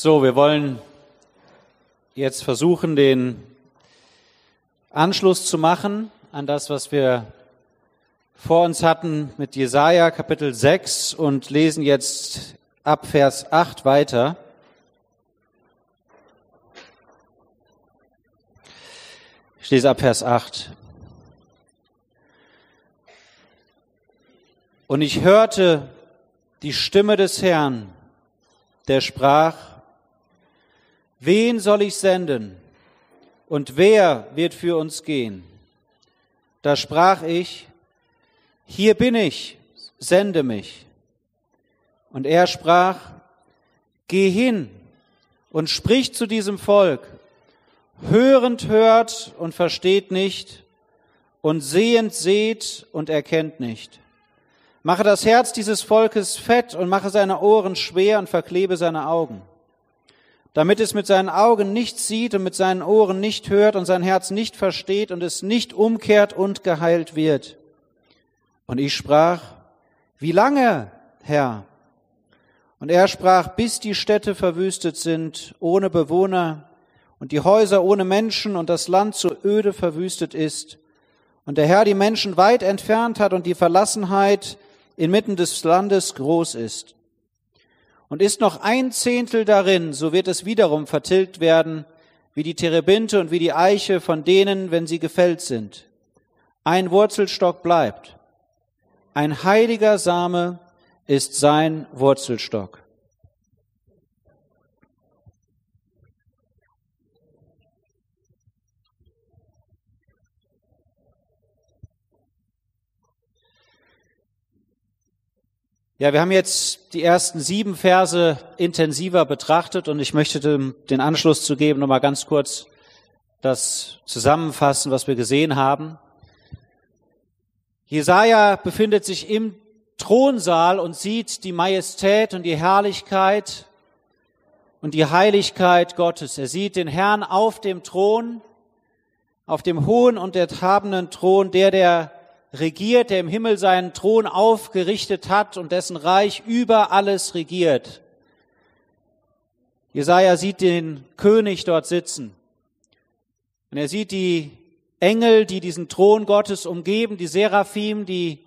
So, wir wollen jetzt versuchen, den Anschluss zu machen an das, was wir vor uns hatten mit Jesaja Kapitel 6 und lesen jetzt ab Vers 8 weiter. Ich lese ab Vers 8. Und ich hörte die Stimme des Herrn, der sprach, wen soll ich senden und wer wird für uns gehen? Da sprach ich, hier bin ich, sende mich. Und er sprach, geh hin und sprich zu diesem Volk, hörend hört und versteht nicht, und sehend seht und erkennt nicht. Mache das Herz dieses Volkes fett und mache seine Ohren schwer und verklebe seine Augen, damit es mit seinen Augen nicht sieht und mit seinen Ohren nicht hört und sein Herz nicht versteht und es nicht umkehrt und geheilt wird. Und ich sprach, wie lange, Herr? Und er sprach, bis die Städte verwüstet sind, ohne Bewohner, und die Häuser ohne Menschen und das Land so öde verwüstet ist, und der Herr die Menschen weit entfernt hat und die Verlassenheit inmitten des Landes groß ist. Und ist noch ein Zehntel darin, so wird es wiederum vertilgt werden, wie die Terebinte und wie die Eiche von denen, wenn sie gefällt sind. Ein Wurzelstock bleibt. Ein heiliger Same ist sein Wurzelstock. Ja, wir haben jetzt die ersten sieben Verse intensiver betrachtet und ich möchte den Anschluss zu geben, nochmal ganz kurz das zusammenfassen, was wir gesehen haben. Jesaja befindet sich im Thronsaal und sieht die Majestät und die Herrlichkeit und die Heiligkeit Gottes. Er sieht den Herrn auf dem Thron, auf dem hohen und erhabenen Thron, der, der regiert, der im Himmel seinen Thron aufgerichtet hat und dessen Reich über alles regiert. Jesaja sieht den König dort sitzen. Und er sieht die Engel, die diesen Thron Gottes umgeben, die Seraphim, die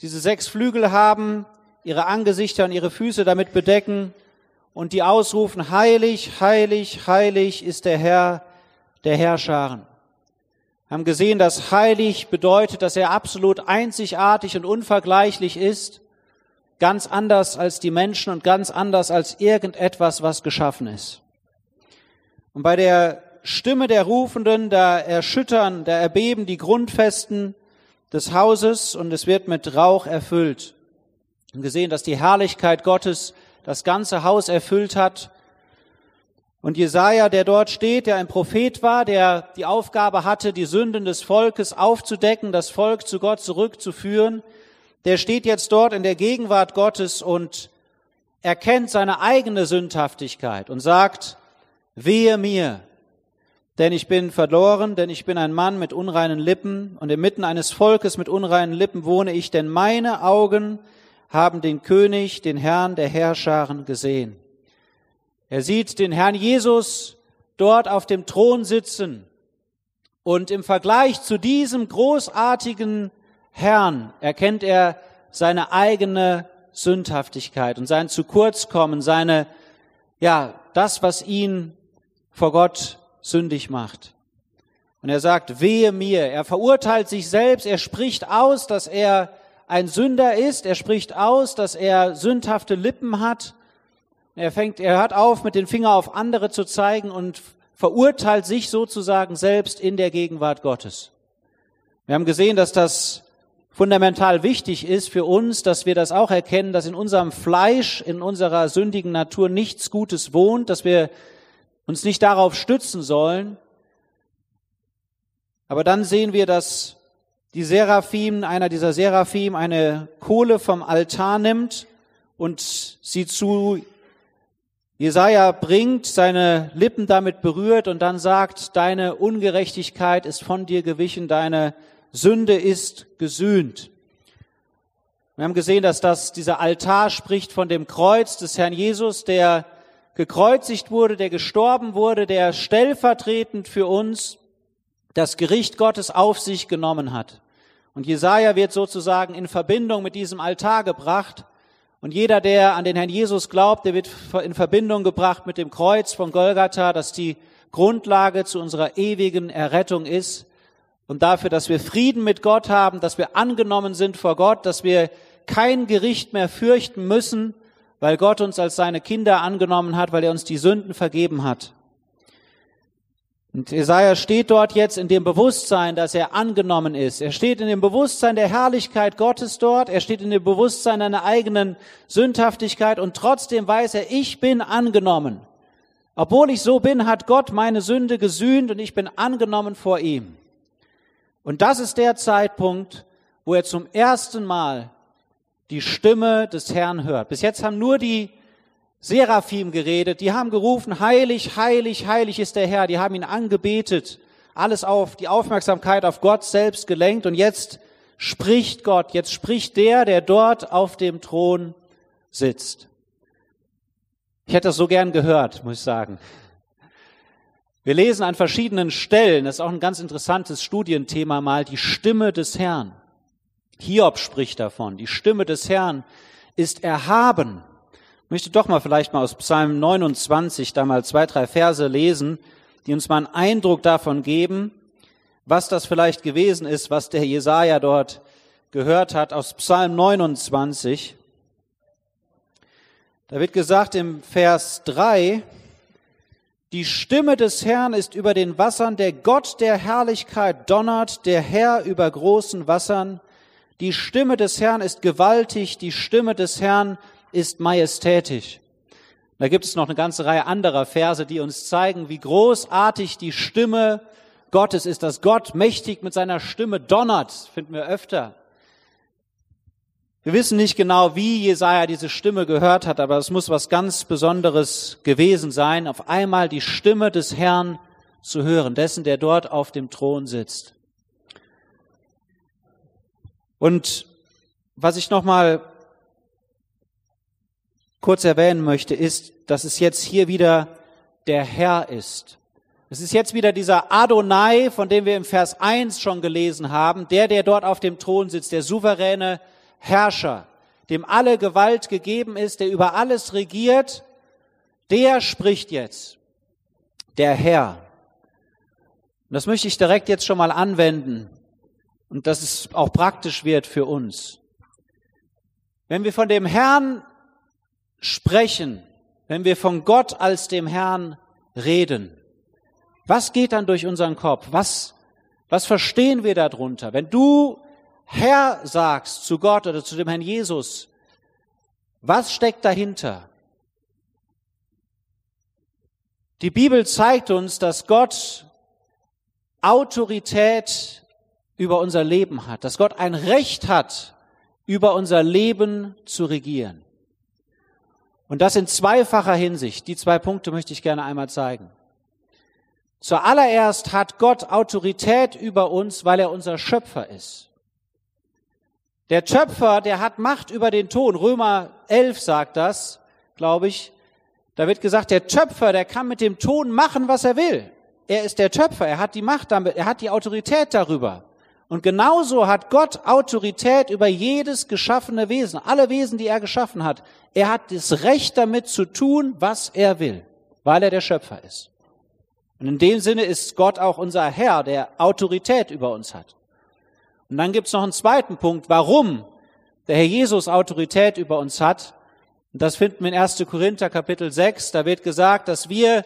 diese sechs Flügel haben, ihre Angesichter und ihre Füße damit bedecken und die ausrufen, heilig, heilig, heilig ist der Herr der Herrscharen haben gesehen, dass heilig bedeutet, dass er absolut einzigartig und unvergleichlich ist, ganz anders als die Menschen und ganz anders als irgendetwas, was geschaffen ist. Und bei der Stimme der Rufenden, da erschüttern, da erbeben die Grundfesten des Hauses und es wird mit Rauch erfüllt. Wir haben gesehen, dass die Herrlichkeit Gottes das ganze Haus erfüllt hat und Jesaja, der dort steht, der ein Prophet war, der die Aufgabe hatte, die Sünden des Volkes aufzudecken, das Volk zu Gott zurückzuführen, der steht jetzt dort in der Gegenwart Gottes und erkennt seine eigene Sündhaftigkeit und sagt, wehe mir, denn ich bin verloren, denn ich bin ein Mann mit unreinen Lippen und inmitten eines Volkes mit unreinen Lippen wohne ich, denn meine Augen haben den König, den Herrn der Herrscharen gesehen. Er sieht den Herrn Jesus dort auf dem Thron sitzen. Und im Vergleich zu diesem großartigen Herrn erkennt er seine eigene Sündhaftigkeit und sein zu kurz kommen, seine, ja, das, was ihn vor Gott sündig macht. Und er sagt, wehe mir. Er verurteilt sich selbst. Er spricht aus, dass er ein Sünder ist. Er spricht aus, dass er sündhafte Lippen hat. Er fängt, er hört auf, mit den Finger auf andere zu zeigen und verurteilt sich sozusagen selbst in der Gegenwart Gottes. Wir haben gesehen, dass das fundamental wichtig ist für uns, dass wir das auch erkennen, dass in unserem Fleisch, in unserer sündigen Natur nichts Gutes wohnt, dass wir uns nicht darauf stützen sollen. Aber dann sehen wir, dass die Seraphim, einer dieser Seraphim, eine Kohle vom Altar nimmt und sie zu Jesaja bringt, seine Lippen damit berührt und dann sagt, deine Ungerechtigkeit ist von dir gewichen, deine Sünde ist gesühnt. Wir haben gesehen, dass das, dieser Altar spricht von dem Kreuz des Herrn Jesus, der gekreuzigt wurde, der gestorben wurde, der stellvertretend für uns das Gericht Gottes auf sich genommen hat. Und Jesaja wird sozusagen in Verbindung mit diesem Altar gebracht. Und jeder, der an den Herrn Jesus glaubt, der wird in Verbindung gebracht mit dem Kreuz von Golgatha, das die Grundlage zu unserer ewigen Errettung ist und dafür, dass wir Frieden mit Gott haben, dass wir angenommen sind vor Gott, dass wir kein Gericht mehr fürchten müssen, weil Gott uns als seine Kinder angenommen hat, weil er uns die Sünden vergeben hat. Und Jesaja steht dort jetzt in dem Bewusstsein, dass er angenommen ist. Er steht in dem Bewusstsein der Herrlichkeit Gottes dort. Er steht in dem Bewusstsein seiner eigenen Sündhaftigkeit und trotzdem weiß er, ich bin angenommen. Obwohl ich so bin, hat Gott meine Sünde gesühnt und ich bin angenommen vor ihm. Und das ist der Zeitpunkt, wo er zum ersten Mal die Stimme des Herrn hört. Bis jetzt haben nur die Seraphim geredet, die haben gerufen, heilig, heilig, heilig ist der Herr, die haben ihn angebetet, alles auf die Aufmerksamkeit auf Gott selbst gelenkt und jetzt spricht Gott, jetzt spricht der, der dort auf dem Thron sitzt. Ich hätte das so gern gehört, muss ich sagen. Wir lesen an verschiedenen Stellen, das ist auch ein ganz interessantes Studienthema mal, die Stimme des Herrn. Hiob spricht davon. Die Stimme des Herrn ist erhaben. Möchte doch mal vielleicht mal aus Psalm 29 da mal zwei, drei Verse lesen, die uns mal einen Eindruck davon geben, was das vielleicht gewesen ist, was der Jesaja dort gehört hat aus Psalm 29. Da wird gesagt im Vers 3, die Stimme des Herrn ist über den Wassern, der Gott der Herrlichkeit donnert, der Herr über großen Wassern. Die Stimme des Herrn ist gewaltig, die Stimme des Herrn ist majestätisch. Da gibt es noch eine ganze Reihe anderer Verse, die uns zeigen, wie großartig die Stimme Gottes ist, dass Gott mächtig mit seiner Stimme donnert, finden wir öfter. Wir wissen nicht genau, wie Jesaja diese Stimme gehört hat, aber es muss was ganz Besonderes gewesen sein, auf einmal die Stimme des Herrn zu hören, dessen, der dort auf dem Thron sitzt. Und was ich nochmal kurz erwähnen möchte, ist, dass es jetzt hier wieder der Herr ist. Es ist jetzt wieder dieser Adonai, von dem wir im Vers 1 schon gelesen haben, der, der dort auf dem Thron sitzt, der souveräne Herrscher, dem alle Gewalt gegeben ist, der über alles regiert, der spricht jetzt, der Herr. Und das möchte ich direkt jetzt schon mal anwenden und dass es auch praktisch wird für uns. Wenn wir von dem Herrn sprechen, wenn wir von Gott als dem Herrn reden, was geht dann durch unseren Kopf? Was, was verstehen wir darunter? Wenn du Herr sagst zu Gott oder zu dem Herrn Jesus, was steckt dahinter? Die Bibel zeigt uns, dass Gott Autorität über unser Leben hat, dass Gott ein Recht hat, über unser Leben zu regieren. Und das in zweifacher Hinsicht. Die zwei Punkte möchte ich gerne einmal zeigen. Zuallererst hat Gott Autorität über uns, weil er unser Schöpfer ist. Der Schöpfer, der hat Macht über den Ton. Römer 11 sagt das, glaube ich. Da wird gesagt, der Schöpfer, der kann mit dem Ton machen, was er will. Er ist der Schöpfer, er hat die Macht damit, er hat die Autorität darüber. Und genauso hat Gott Autorität über jedes geschaffene Wesen, alle Wesen, die er geschaffen hat. Er hat das Recht damit zu tun, was er will, weil er der Schöpfer ist. Und in dem Sinne ist Gott auch unser Herr, der Autorität über uns hat. Und dann gibt es noch einen zweiten Punkt, warum der Herr Jesus Autorität über uns hat. Und das finden wir in 1. Korinther Kapitel 6. Da wird gesagt, dass wir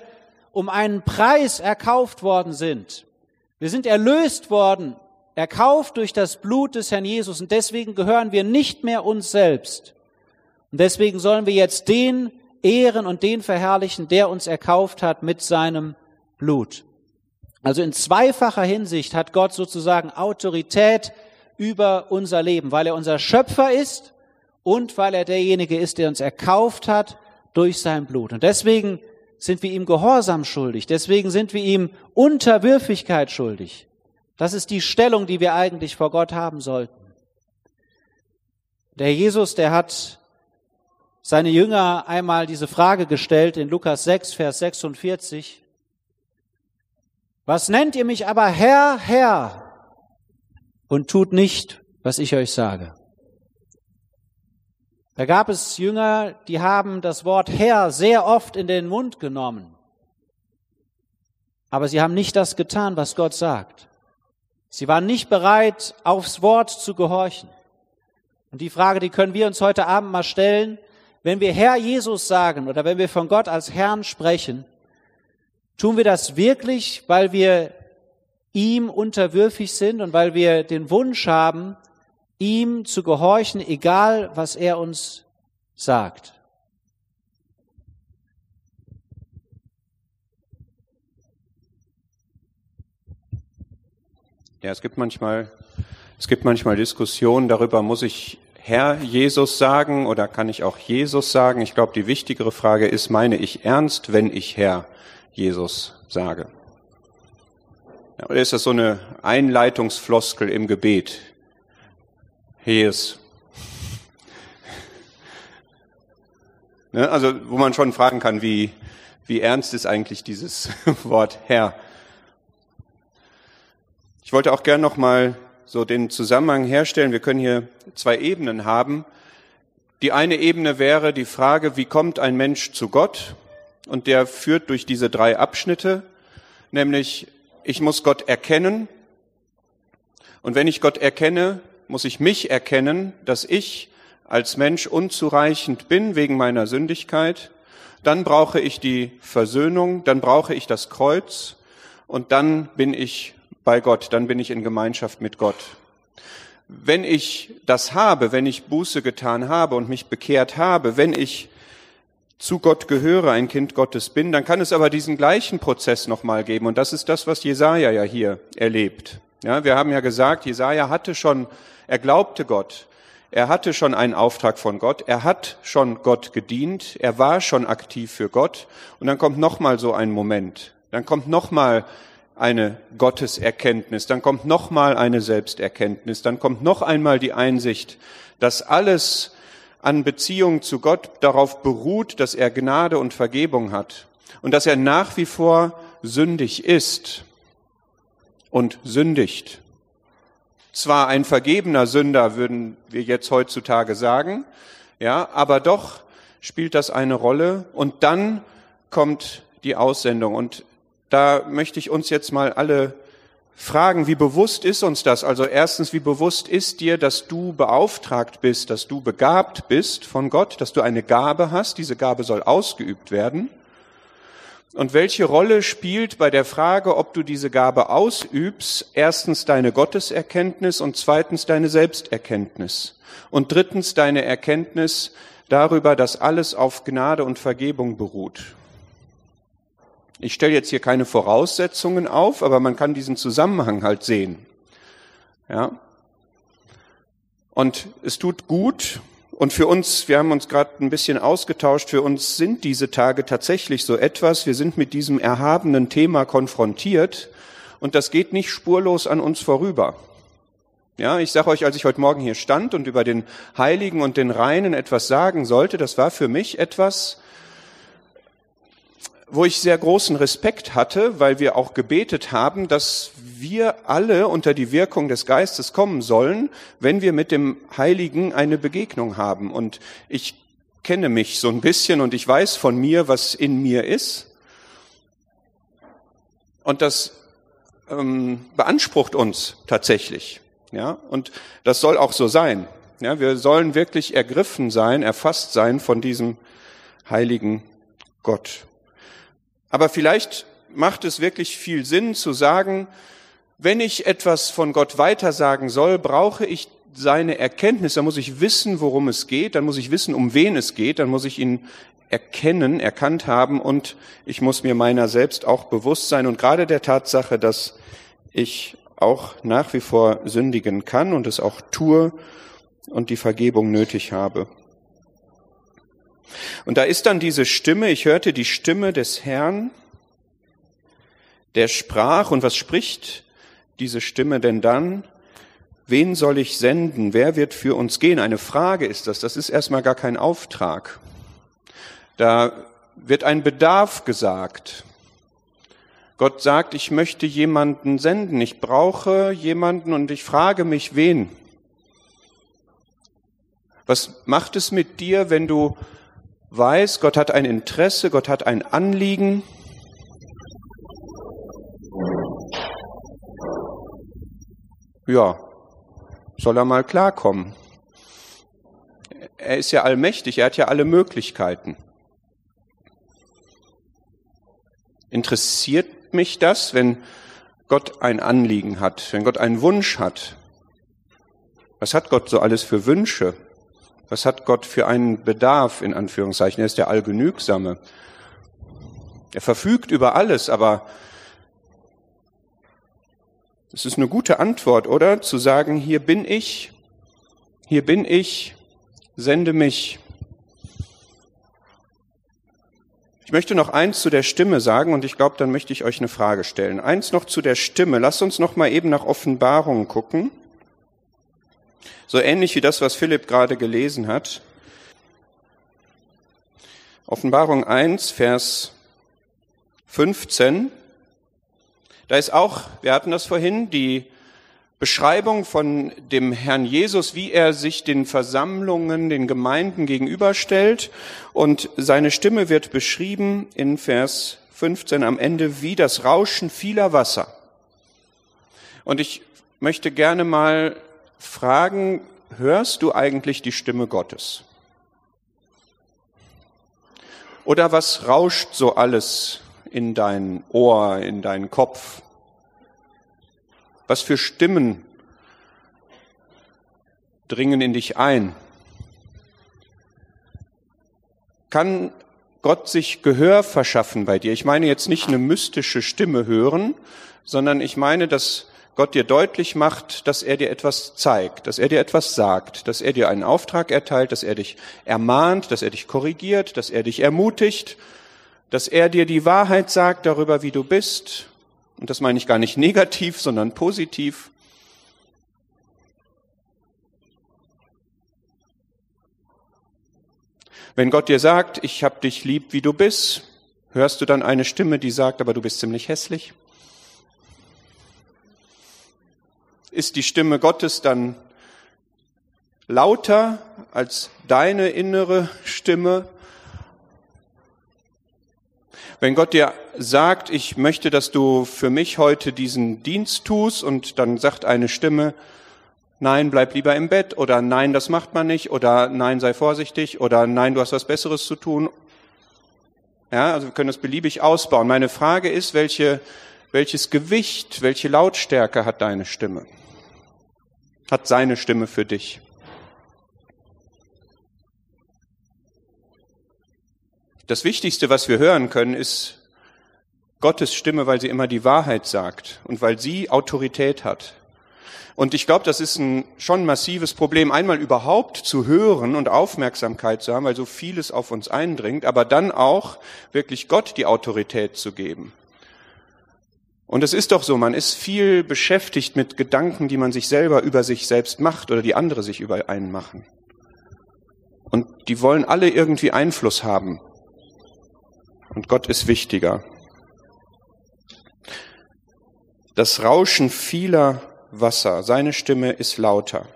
um einen Preis erkauft worden sind. Wir sind erlöst worden erkauft durch das Blut des Herrn Jesus und deswegen gehören wir nicht mehr uns selbst. Und deswegen sollen wir jetzt den ehren und den verherrlichen, der uns erkauft hat mit seinem Blut. Also in zweifacher Hinsicht hat Gott sozusagen Autorität über unser Leben, weil er unser Schöpfer ist und weil er derjenige ist, der uns erkauft hat durch sein Blut. Und deswegen sind wir ihm Gehorsam schuldig, deswegen sind wir ihm Unterwürfigkeit schuldig. Das ist die Stellung, die wir eigentlich vor Gott haben sollten. Der Jesus, der hat seine Jünger einmal diese Frage gestellt in Lukas 6, Vers 46. Was nennt ihr mich aber Herr, Herr und tut nicht, was ich euch sage? Da gab es Jünger, die haben das Wort Herr sehr oft in den Mund genommen. Aber sie haben nicht das getan, was Gott sagt. Sie waren nicht bereit, aufs Wort zu gehorchen. Und die Frage, die können wir uns heute Abend mal stellen, wenn wir Herr Jesus sagen oder wenn wir von Gott als Herrn sprechen, tun wir das wirklich, weil wir ihm unterwürfig sind und weil wir den Wunsch haben, ihm zu gehorchen, egal was er uns sagt. Ja, es gibt manchmal, es gibt manchmal Diskussionen darüber, muss ich Herr Jesus sagen oder kann ich auch Jesus sagen? Ich glaube, die wichtigere Frage ist, meine ich ernst, wenn ich Herr Jesus sage? Ja, oder ist das so eine Einleitungsfloskel im Gebet? Jesus. Ne, also, wo man schon fragen kann, wie, wie ernst ist eigentlich dieses Wort Herr? Ich wollte auch gern noch mal so den Zusammenhang herstellen. Wir können hier zwei Ebenen haben. Die eine Ebene wäre die Frage, wie kommt ein Mensch zu Gott? Und der führt durch diese drei Abschnitte, nämlich ich muss Gott erkennen. Und wenn ich Gott erkenne, muss ich mich erkennen, dass ich als Mensch unzureichend bin wegen meiner Sündigkeit. Dann brauche ich die Versöhnung, dann brauche ich das Kreuz und dann bin ich bei Gott, dann bin ich in Gemeinschaft mit Gott. Wenn ich das habe, wenn ich Buße getan habe und mich bekehrt habe, wenn ich zu Gott gehöre, ein Kind Gottes bin, dann kann es aber diesen gleichen Prozess nochmal geben. Und das ist das, was Jesaja ja hier erlebt. Ja, wir haben ja gesagt, Jesaja hatte schon, er glaubte Gott. Er hatte schon einen Auftrag von Gott. Er hat schon Gott gedient. Er war schon aktiv für Gott. Und dann kommt nochmal so ein Moment. Dann kommt nochmal eine Gotteserkenntnis, dann kommt noch mal eine Selbsterkenntnis, dann kommt noch einmal die Einsicht, dass alles an Beziehung zu Gott darauf beruht, dass er Gnade und Vergebung hat und dass er nach wie vor sündig ist und sündigt. Zwar ein vergebener Sünder, würden wir jetzt heutzutage sagen, ja, aber doch spielt das eine Rolle und dann kommt die Aussendung und da möchte ich uns jetzt mal alle fragen, wie bewusst ist uns das? Also erstens, wie bewusst ist dir, dass du beauftragt bist, dass du begabt bist von Gott, dass du eine Gabe hast, diese Gabe soll ausgeübt werden? Und welche Rolle spielt bei der Frage, ob du diese Gabe ausübst, erstens deine Gotteserkenntnis und zweitens deine Selbsterkenntnis und drittens deine Erkenntnis darüber, dass alles auf Gnade und Vergebung beruht? Ich stelle jetzt hier keine Voraussetzungen auf, aber man kann diesen Zusammenhang halt sehen. Ja. Und es tut gut. Und für uns, wir haben uns gerade ein bisschen ausgetauscht, für uns sind diese Tage tatsächlich so etwas. Wir sind mit diesem erhabenen Thema konfrontiert und das geht nicht spurlos an uns vorüber. Ja, ich sage euch, als ich heute Morgen hier stand und über den Heiligen und den Reinen etwas sagen sollte, das war für mich etwas, wo ich sehr großen Respekt hatte, weil wir auch gebetet haben, dass wir alle unter die Wirkung des Geistes kommen sollen, wenn wir mit dem Heiligen eine Begegnung haben. Und ich kenne mich so ein bisschen und ich weiß von mir, was in mir ist. Und das ähm, beansprucht uns tatsächlich. Ja, und das soll auch so sein. Ja, wir sollen wirklich ergriffen sein, erfasst sein von diesem heiligen Gott. Aber vielleicht macht es wirklich viel Sinn zu sagen, wenn ich etwas von Gott weitersagen soll, brauche ich seine Erkenntnis, dann muss ich wissen, worum es geht, dann muss ich wissen, um wen es geht, dann muss ich ihn erkennen, erkannt haben. Und ich muss mir meiner selbst auch bewusst sein. Und gerade der Tatsache, dass ich auch nach wie vor sündigen kann und es auch tue und die Vergebung nötig habe. Und da ist dann diese Stimme, ich hörte die Stimme des Herrn, der sprach, und was spricht diese Stimme denn dann? wen soll ich senden? Wer wird für uns gehen? Eine Frage ist das. Das ist erstmal gar kein Auftrag. Da wird ein Bedarf gesagt. Gott sagt, ich möchte jemanden senden, ich brauche jemanden und ich frage mich, wen? Was macht es mit dir, wenn du weißt, Gott hat ein Interesse, Gott hat ein Anliegen? Ja, soll er mal klarkommen. Er ist ja allmächtig, er hat ja alle Möglichkeiten. Interessiert mich das, wenn Gott ein Anliegen hat, wenn Gott einen Wunsch hat? Was hat Gott so alles für Wünsche? Was hat Gott für einen Bedarf, in Anführungszeichen? Er ist der Allgenügsame. Er verfügt über alles, aber es ist eine gute Antwort, oder? Zu sagen, hier bin ich, hier bin ich, sende mich. Ich möchte noch eins zu der Stimme sagen und ich glaube, dann möchte ich euch eine Frage stellen. Eins noch zu der Stimme. Lasst uns noch mal eben nach Offenbarungen gucken. So ähnlich wie das, was Philipp gerade gelesen hat. Offenbarung 1, Vers 15. Da ist auch, wir hatten das vorhin, die Beschreibung von dem Herrn Jesus, wie er sich den Versammlungen, den Gemeinden gegenüberstellt. Und seine Stimme wird beschrieben in Vers 15 am Ende wie das Rauschen vieler Wasser. Und ich möchte gerne mal fragen, hörst du eigentlich die Stimme Gottes? Oder was rauscht so alles in dein Ohr, in deinen Kopf? Was für Stimmen dringen in dich ein? Kann Gott sich Gehör verschaffen bei dir? Ich meine jetzt nicht eine mystische Stimme hören, sondern ich meine, dass Gott dir deutlich macht, dass er dir etwas zeigt, dass er dir etwas sagt, dass er dir einen Auftrag erteilt, dass er dich ermahnt, dass er dich korrigiert, dass er dich ermutigt, dass er dir die Wahrheit sagt darüber, wie du bist, und das meine ich gar nicht negativ, sondern positiv. Wenn Gott dir sagt, ich hab dich lieb, wie du bist, hörst du dann eine Stimme, die sagt, aber du bist ziemlich hässlich? Ist die Stimme Gottes dann lauter als deine innere Stimme? Wenn Gott dir sagt, ich möchte, dass du für mich heute diesen Dienst tust und dann sagt eine Stimme, nein, bleib lieber im Bett oder nein, das macht man nicht oder nein, sei vorsichtig oder nein, du hast was Besseres zu tun. Ja, also wir können das beliebig ausbauen. Meine Frage ist, welche, welches Gewicht, welche Lautstärke hat deine Stimme? Hat seine Stimme für dich? Das Wichtigste, was wir hören können, ist Gottes Stimme, weil sie immer die Wahrheit sagt und weil sie Autorität hat. Und ich glaube, das ist ein schon massives Problem, einmal überhaupt zu hören und Aufmerksamkeit zu haben, weil so vieles auf uns eindringt, aber dann auch wirklich Gott die Autorität zu geben. Und es ist doch so, man ist viel beschäftigt mit Gedanken, die man sich selber über sich selbst macht oder die andere sich über einen machen. Und die wollen alle irgendwie Einfluss haben und Gott ist wichtiger. Das Rauschen vieler Wasser, seine Stimme ist lauter,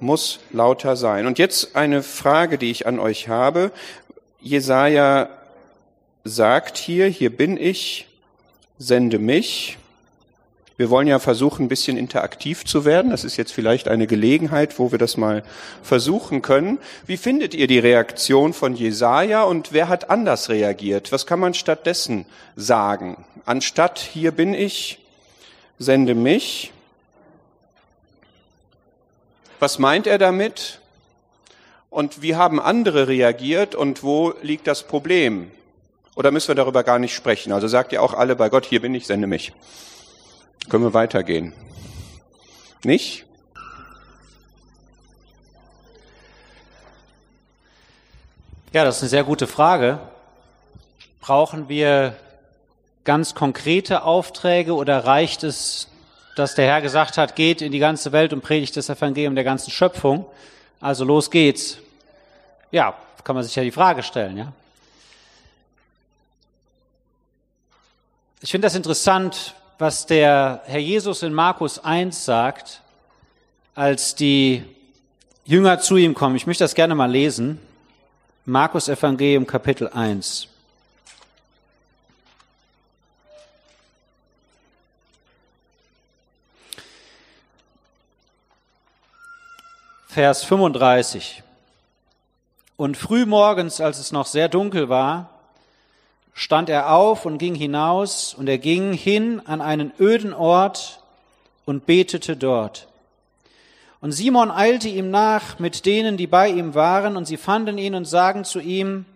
muss lauter sein. Und jetzt eine Frage, die ich an euch habe. Jesaja sagt hier, hier bin ich, sende mich. Wir wollen ja versuchen, ein bisschen interaktiv zu werden. Das ist jetzt vielleicht eine Gelegenheit, wo wir das mal versuchen können. Wie findet ihr die Reaktion von Jesaja und wer hat anders reagiert? Was kann man stattdessen sagen? Anstatt hier bin ich, sende mich. Was meint er damit? Und wie haben andere reagiert und wo liegt das Problem? Oder müssen wir darüber gar nicht sprechen? Also sagt ihr auch alle bei Gott, hier bin ich, sende mich. Können wir weitergehen? Nicht? Ja, das ist eine sehr gute Frage. Brauchen wir ganz konkrete Aufträge oder reicht es dass der Herr gesagt hat, geht in die ganze Welt und predigt das Evangelium der ganzen Schöpfung. Also los geht's. Ja, kann man sich ja die Frage stellen, ja. Ich finde das interessant, was der Herr Jesus in Markus 1 sagt, als die Jünger zu ihm kommen. Ich möchte das gerne mal lesen. Markus Evangelium Kapitel 1. Vers 35. Und frühmorgens, als es noch sehr dunkel war, stand er auf und ging hinaus, und er ging hin an einen öden Ort und betete dort. Und Simon eilte ihm nach mit denen, die bei ihm waren, und sie fanden ihn und sagen zu ihm,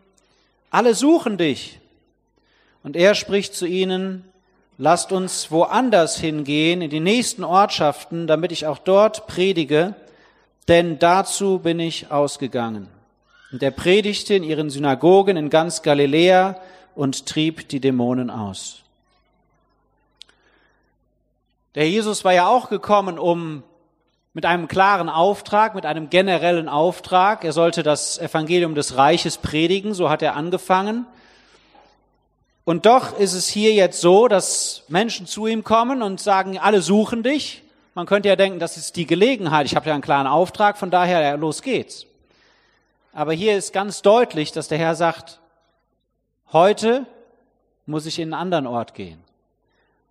alle suchen dich. Und er spricht zu ihnen, lasst uns woanders hingehen, in die nächsten Ortschaften, damit ich auch dort predige, denn dazu bin ich ausgegangen. Und er predigte in ihren Synagogen in ganz Galiläa und trieb die Dämonen aus. Der Jesus war ja auch gekommen, um mit einem klaren Auftrag, mit einem generellen Auftrag. Er sollte das Evangelium des Reiches predigen, so hat er angefangen. Und doch ist es hier jetzt so, dass Menschen zu ihm kommen und sagen, alle suchen dich. Man könnte ja denken, das ist die Gelegenheit. Ich habe ja einen klaren Auftrag, von daher, ja, los geht's. Aber hier ist ganz deutlich, dass der Herr sagt, heute muss ich in einen anderen Ort gehen.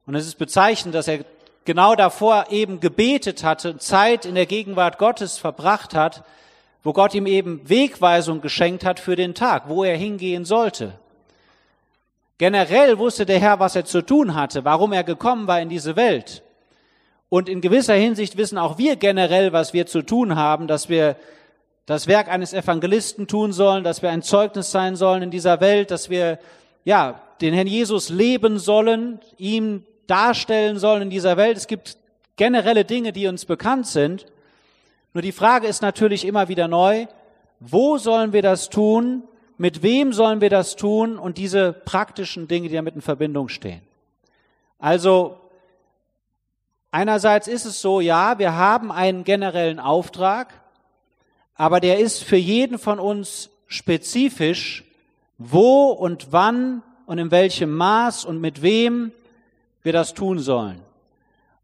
Und es ist bezeichnend, dass er genau davor eben gebetet hatte, Zeit in der Gegenwart Gottes verbracht hat, wo Gott ihm eben Wegweisung geschenkt hat für den Tag, wo er hingehen sollte. Generell wusste der Herr, was er zu tun hatte, warum er gekommen war in diese Welt. Und in gewisser Hinsicht wissen auch wir generell, was wir zu tun haben, dass wir das Werk eines Evangelisten tun sollen, dass wir ein Zeugnis sein sollen in dieser Welt, dass wir, ja, den Herrn Jesus leben sollen, ihm darstellen sollen in dieser Welt. Es gibt generelle Dinge, die uns bekannt sind. Nur die Frage ist natürlich immer wieder neu, wo sollen wir das tun? Mit wem sollen wir das tun? Und diese praktischen Dinge, die damit in Verbindung stehen. Also, Einerseits ist es so, ja, wir haben einen generellen Auftrag, aber der ist für jeden von uns spezifisch, wo und wann und in welchem Maß und mit wem wir das tun sollen.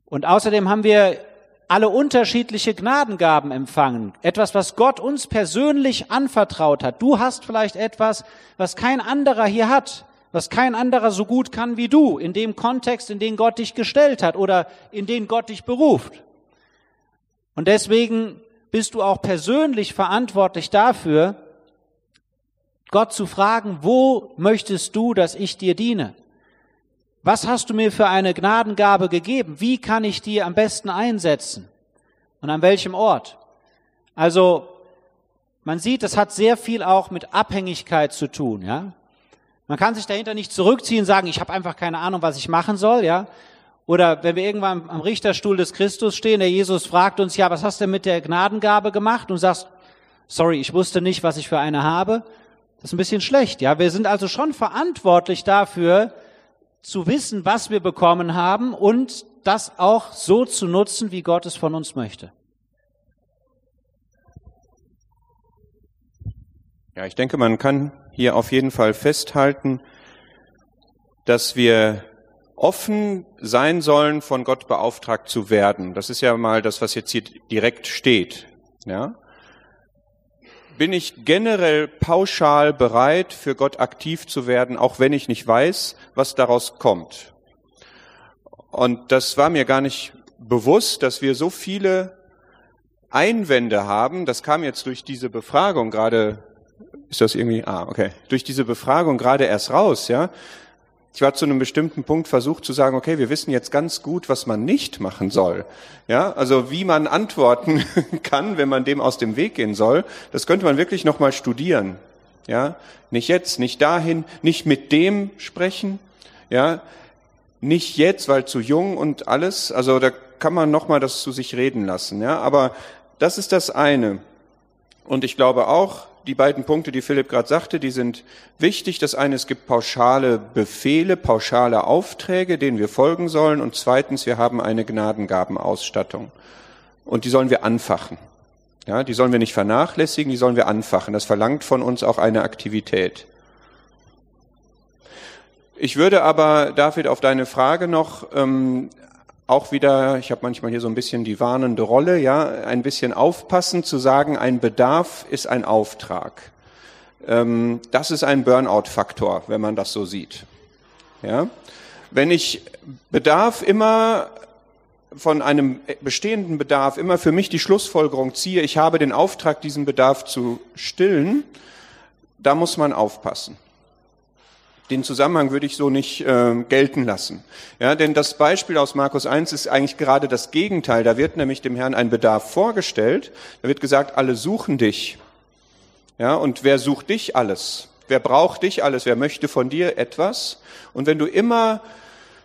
Und außerdem haben wir alle unterschiedliche Gnadengaben empfangen. Etwas, was Gott uns persönlich anvertraut hat. Du hast vielleicht etwas, was kein anderer hier hat was kein anderer so gut kann wie du, in dem Kontext, in den Gott dich gestellt hat oder in den Gott dich beruft. Und deswegen bist du auch persönlich verantwortlich dafür, Gott zu fragen, wo möchtest du, dass ich dir diene? Was hast du mir für eine Gnadengabe gegeben? Wie kann ich dir am besten einsetzen? Und an welchem Ort? Also, man sieht, das hat sehr viel auch mit Abhängigkeit zu tun, ja? Man kann sich dahinter nicht zurückziehen und sagen, ich habe einfach keine Ahnung, was ich machen soll, ja. Oder wenn wir irgendwann am Richterstuhl des Christus stehen, der Jesus fragt uns, ja, was hast du mit der Gnadengabe gemacht? Und sagst, sorry, ich wusste nicht, was ich für eine habe. Das ist ein bisschen schlecht, ja. Wir sind also schon verantwortlich dafür, zu wissen, was wir bekommen haben und das auch so zu nutzen, wie Gott es von uns möchte. Ja, ich denke, man kann hier auf jeden Fall festhalten, dass wir offen sein sollen, von Gott beauftragt zu werden. Das ist ja mal das, was jetzt hier direkt steht. Ja? Bin ich generell pauschal bereit, für Gott aktiv zu werden, auch wenn ich nicht weiß, was daraus kommt? Und das war mir gar nicht bewusst, dass wir so viele Einwände haben. Das kam jetzt durch diese Befragung gerade ist das irgendwie, ah, okay, durch diese Befragung gerade erst raus, ja. Ich war zu einem bestimmten Punkt versucht zu sagen, okay, wir wissen jetzt ganz gut, was man nicht machen soll. Ja, also wie man antworten kann, wenn man dem aus dem Weg gehen soll, das könnte man wirklich nochmal studieren. Ja, nicht jetzt, nicht dahin, nicht mit dem sprechen. Ja, nicht jetzt, weil zu jung und alles. Also da kann man nochmal das zu sich reden lassen. Ja, aber das ist das eine. Und ich glaube auch, die beiden Punkte, die Philipp gerade sagte, die sind wichtig. Das eine, es gibt pauschale Befehle, pauschale Aufträge, denen wir folgen sollen. Und zweitens, wir haben eine Gnadengabenausstattung. Und die sollen wir anfachen. Ja, die sollen wir nicht vernachlässigen, die sollen wir anfachen. Das verlangt von uns auch eine Aktivität. Ich würde aber, David, auf deine Frage noch ähm, auch wieder, ich habe manchmal hier so ein bisschen die warnende Rolle, ja, ein bisschen aufpassen zu sagen, ein Bedarf ist ein Auftrag. Ähm, das ist ein Burnout-Faktor, wenn man das so sieht. Ja, wenn ich Bedarf immer von einem bestehenden Bedarf immer für mich die Schlussfolgerung ziehe, ich habe den Auftrag, diesen Bedarf zu stillen, da muss man aufpassen. Den Zusammenhang würde ich so nicht äh, gelten lassen. Ja, denn das Beispiel aus Markus 1 ist eigentlich gerade das Gegenteil. Da wird nämlich dem Herrn ein Bedarf vorgestellt. Da wird gesagt, alle suchen dich. Ja, und wer sucht dich alles? Wer braucht dich alles? Wer möchte von dir etwas? Und wenn du immer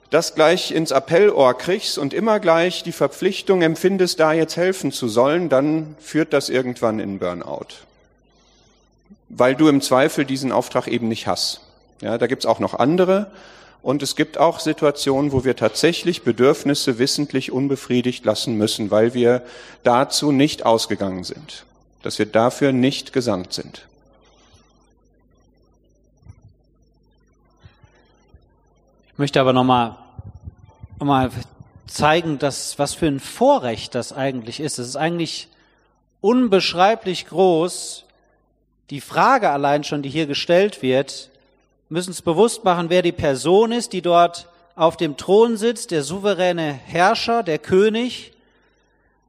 das gleich ins Appellohr kriegst und immer gleich die Verpflichtung empfindest, da jetzt helfen zu sollen, dann führt das irgendwann in Burnout. Weil du im Zweifel diesen Auftrag eben nicht hast. Ja, da gibt's auch noch andere. Und es gibt auch Situationen, wo wir tatsächlich Bedürfnisse wissentlich unbefriedigt lassen müssen, weil wir dazu nicht ausgegangen sind, dass wir dafür nicht gesandt sind. Ich möchte aber nochmal noch mal zeigen, dass, was für ein Vorrecht das eigentlich ist. Es ist eigentlich unbeschreiblich groß, die Frage allein schon, die hier gestellt wird, müssen uns bewusst machen, wer die Person ist, die dort auf dem Thron sitzt, der souveräne Herrscher, der König.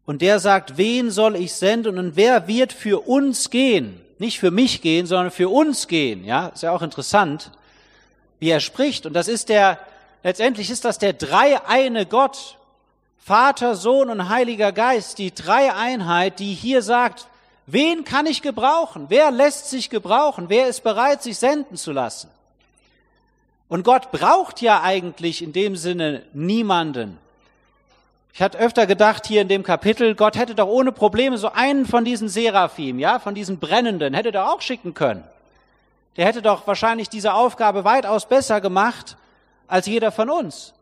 Und der sagt, wen soll ich senden und wer wird für uns gehen? Nicht für mich gehen, sondern für uns gehen. Ja, ist ja auch interessant, wie er spricht. Und das ist der, letztendlich ist das der dreieine Gott. Vater, Sohn und Heiliger Geist, die Dreieinheit, die hier sagt, wen kann ich gebrauchen? Wer lässt sich gebrauchen? Wer ist bereit, sich senden zu lassen? Und Gott braucht ja eigentlich in dem Sinne niemanden. Ich hatte öfter gedacht hier in dem Kapitel, Gott hätte doch ohne Probleme so einen von diesen Seraphim, ja, von diesen Brennenden, hätte er auch schicken können. Der hätte doch wahrscheinlich diese Aufgabe weitaus besser gemacht als jeder von uns.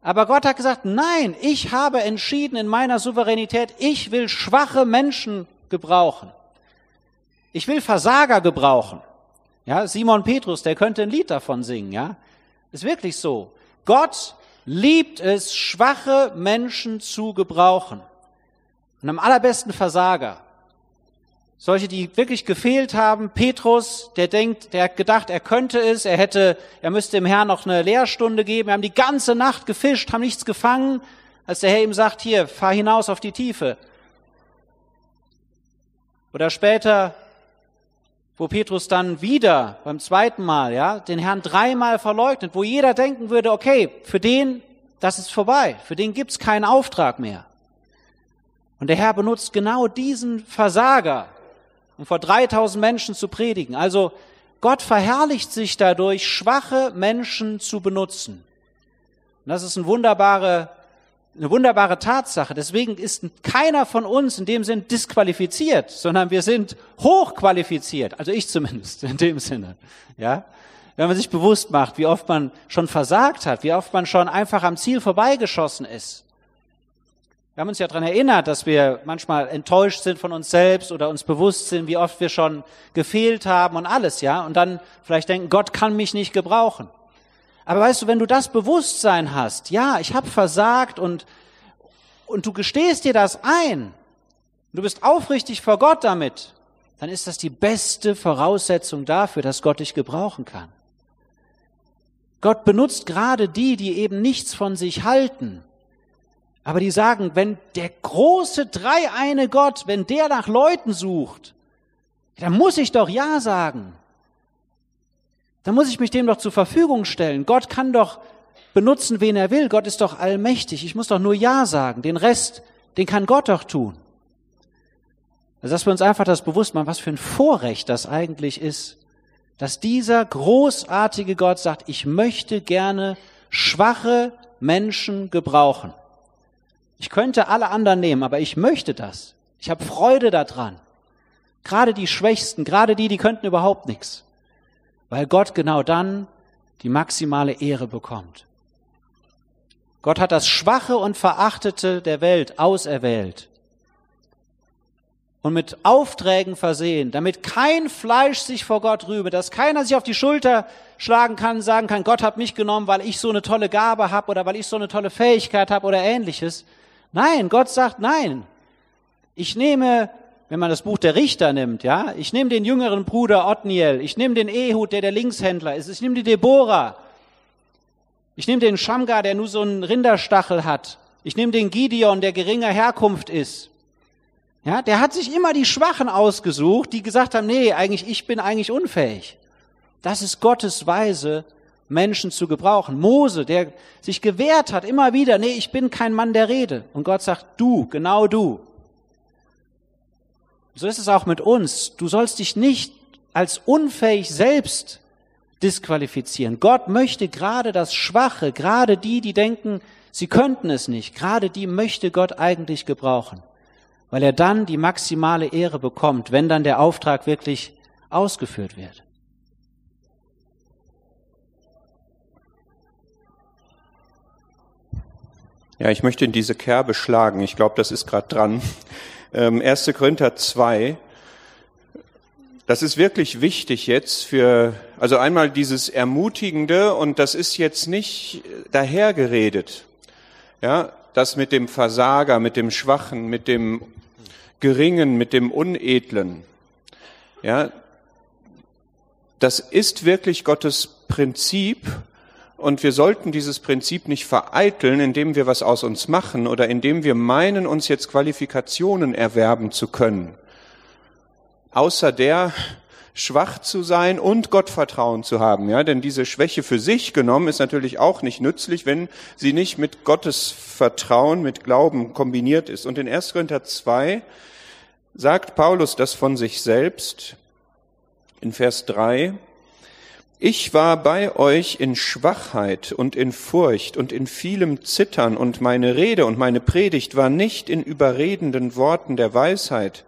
Aber Gott hat gesagt, nein, ich habe entschieden in meiner Souveränität, ich will schwache Menschen gebrauchen. Ich will Versager gebrauchen. Ja, Simon Petrus, der könnte ein Lied davon singen, ja. Ist wirklich so. Gott liebt es, schwache Menschen zu gebrauchen. Und am allerbesten Versager. Solche, die wirklich gefehlt haben. Petrus, der denkt, der hat gedacht, er könnte es, er hätte, er müsste dem Herrn noch eine Lehrstunde geben. Wir haben die ganze Nacht gefischt, haben nichts gefangen, als der Herr ihm sagt, hier, fahr hinaus auf die Tiefe. Oder später wo Petrus dann wieder beim zweiten Mal, ja, den Herrn dreimal verleugnet, wo jeder denken würde, okay, für den, das ist vorbei, für den gibt's keinen Auftrag mehr. Und der Herr benutzt genau diesen Versager, um vor 3000 Menschen zu predigen. Also Gott verherrlicht sich dadurch, schwache Menschen zu benutzen. Und das ist eine wunderbare eine wunderbare Tatsache. Deswegen ist keiner von uns in dem Sinn disqualifiziert, sondern wir sind hochqualifiziert. Also ich zumindest in dem Sinne. Ja? Wenn man sich bewusst macht, wie oft man schon versagt hat, wie oft man schon einfach am Ziel vorbeigeschossen ist. Wir haben uns ja daran erinnert, dass wir manchmal enttäuscht sind von uns selbst oder uns bewusst sind, wie oft wir schon gefehlt haben und alles, ja. Und dann vielleicht denken, Gott kann mich nicht gebrauchen. Aber weißt du, wenn du das Bewusstsein hast, ja, ich habe versagt und, und du gestehst dir das ein, du bist aufrichtig vor Gott damit, dann ist das die beste Voraussetzung dafür, dass Gott dich gebrauchen kann. Gott benutzt gerade die, die eben nichts von sich halten, aber die sagen, wenn der große dreieine Gott, wenn der nach Leuten sucht, dann muss ich doch Ja sagen. Dann muss ich mich dem doch zur Verfügung stellen. Gott kann doch benutzen, wen er will. Gott ist doch allmächtig. Ich muss doch nur Ja sagen. Den Rest, den kann Gott doch tun. Also, dass wir uns einfach das bewusst machen, was für ein Vorrecht das eigentlich ist, dass dieser großartige Gott sagt, ich möchte gerne schwache Menschen gebrauchen. Ich könnte alle anderen nehmen, aber ich möchte das. Ich habe Freude daran. Gerade die Schwächsten, gerade die, die könnten überhaupt nichts. Weil Gott genau dann die maximale Ehre bekommt. Gott hat das Schwache und Verachtete der Welt auserwählt und mit Aufträgen versehen, damit kein Fleisch sich vor Gott rühme, dass keiner sich auf die Schulter schlagen kann, sagen kann, Gott hat mich genommen, weil ich so eine tolle Gabe habe oder weil ich so eine tolle Fähigkeit habe oder ähnliches. Nein, Gott sagt nein. Ich nehme, wenn man das Buch der Richter nimmt, ja, ich nehme den jüngeren Bruder Otniel, ich nehme den Ehud, der der Linkshändler ist, ich nehme die Deborah, ich nehme den Shamgar, der nur so einen Rinderstachel hat, ich nehme den Gideon, der geringer Herkunft ist. Ja, der hat sich immer die Schwachen ausgesucht, die gesagt haben, nee, eigentlich, ich bin eigentlich unfähig. Das ist Gottes Weise, Menschen zu gebrauchen. Mose, der sich gewehrt hat, immer wieder, nee, ich bin kein Mann der Rede. Und Gott sagt, du, genau du. So ist es auch mit uns. Du sollst dich nicht als unfähig selbst disqualifizieren. Gott möchte gerade das Schwache, gerade die, die denken, sie könnten es nicht, gerade die möchte Gott eigentlich gebrauchen weil er dann die maximale Ehre bekommt, wenn dann der Auftrag wirklich ausgeführt wird. Ja, ich möchte in diese Kerbe schlagen. Ich glaube, das ist gerade dran. Ähm, 1. Korinther 2. Das ist wirklich wichtig jetzt für, also einmal dieses Ermutigende und das ist jetzt nicht dahergeredet. Ja, das mit dem Versager, mit dem Schwachen, mit dem Geringen, mit dem Unedlen. Ja, das ist wirklich Gottes Prinzip und wir sollten dieses Prinzip nicht vereiteln, indem wir was aus uns machen oder indem wir meinen, uns jetzt Qualifikationen erwerben zu können. Außer der schwach zu sein und Gottvertrauen zu haben. Ja, denn diese Schwäche für sich genommen ist natürlich auch nicht nützlich, wenn sie nicht mit Gottes Vertrauen, mit Glauben kombiniert ist. Und in 1. Korinther 2 sagt Paulus das von sich selbst in Vers 3. Ich war bei euch in Schwachheit und in Furcht und in vielem Zittern und meine Rede und meine Predigt war nicht in überredenden Worten der Weisheit,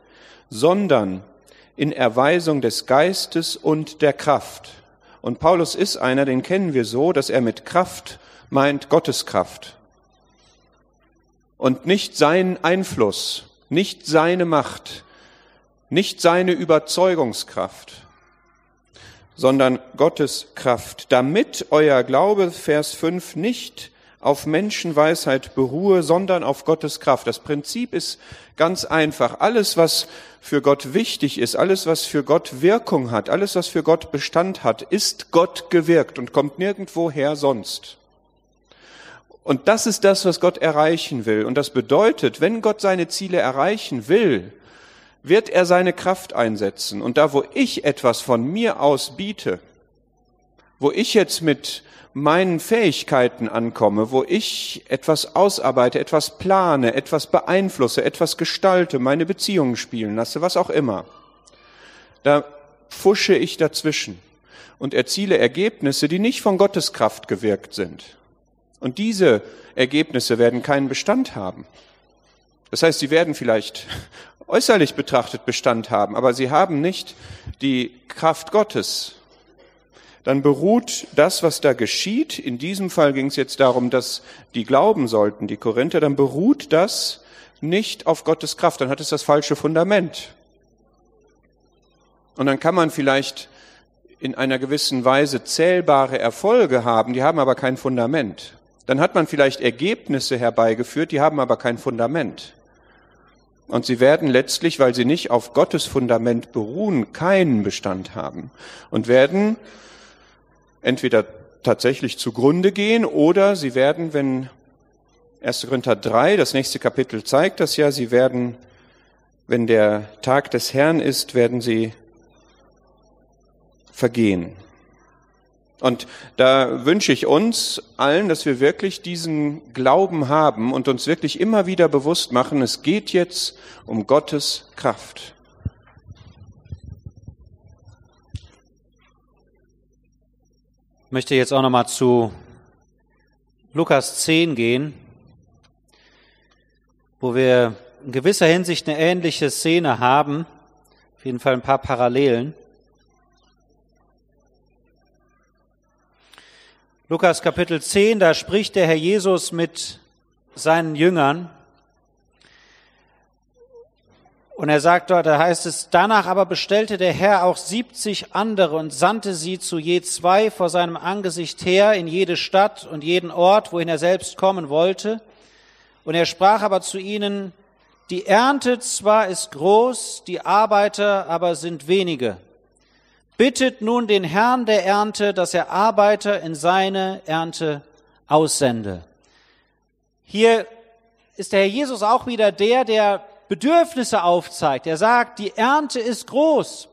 sondern in Erweisung des Geistes und der Kraft. Und Paulus ist einer, den kennen wir so, dass er mit Kraft meint Gottes Kraft. Und nicht sein Einfluss, nicht seine Macht, nicht seine Überzeugungskraft, sondern Gottes Kraft, damit euer Glaube, Vers 5, nicht auf Menschenweisheit beruhe, sondern auf Gottes Kraft. Das Prinzip ist ganz einfach. Alles, was für Gott wichtig ist, alles, was für Gott Wirkung hat, alles, was für Gott Bestand hat, ist Gott gewirkt und kommt nirgendwo her sonst. Und das ist das, was Gott erreichen will. Und das bedeutet, wenn Gott seine Ziele erreichen will, wird er seine Kraft einsetzen. Und da, wo ich etwas von mir aus biete, wo ich jetzt mit meinen Fähigkeiten ankomme, wo ich etwas ausarbeite, etwas plane, etwas beeinflusse, etwas gestalte, meine Beziehungen spielen lasse, was auch immer. Da pfusche ich dazwischen und erziele Ergebnisse, die nicht von Gottes Kraft gewirkt sind. Und diese Ergebnisse werden keinen Bestand haben. Das heißt, sie werden vielleicht äußerlich betrachtet Bestand haben, aber sie haben nicht die Kraft Gottes dann beruht das, was da geschieht, in diesem Fall ging es jetzt darum, dass die glauben sollten, die Korinther, dann beruht das nicht auf Gottes Kraft, dann hat es das falsche Fundament. Und dann kann man vielleicht in einer gewissen Weise zählbare Erfolge haben, die haben aber kein Fundament. Dann hat man vielleicht Ergebnisse herbeigeführt, die haben aber kein Fundament. Und sie werden letztlich, weil sie nicht auf Gottes Fundament beruhen, keinen Bestand haben und werden entweder tatsächlich zugrunde gehen oder sie werden, wenn 1. Korinther 3, das nächste Kapitel zeigt das ja, sie werden, wenn der Tag des Herrn ist, werden sie vergehen. Und da wünsche ich uns allen, dass wir wirklich diesen Glauben haben und uns wirklich immer wieder bewusst machen, es geht jetzt um Gottes Kraft. möchte jetzt auch nochmal zu Lukas 10 gehen, wo wir in gewisser Hinsicht eine ähnliche Szene haben Auf jeden Fall ein paar Parallelen. Lukas Kapitel 10, da spricht der Herr Jesus mit seinen Jüngern. Und er sagt dort, da heißt es, danach aber bestellte der Herr auch siebzig andere und sandte sie zu je zwei vor seinem Angesicht her in jede Stadt und jeden Ort, wohin er selbst kommen wollte. Und er sprach aber zu ihnen, die Ernte zwar ist groß, die Arbeiter aber sind wenige. Bittet nun den Herrn der Ernte, dass er Arbeiter in seine Ernte aussende. Hier ist der Herr Jesus auch wieder der, der Bedürfnisse aufzeigt. Er sagt, die Ernte ist groß.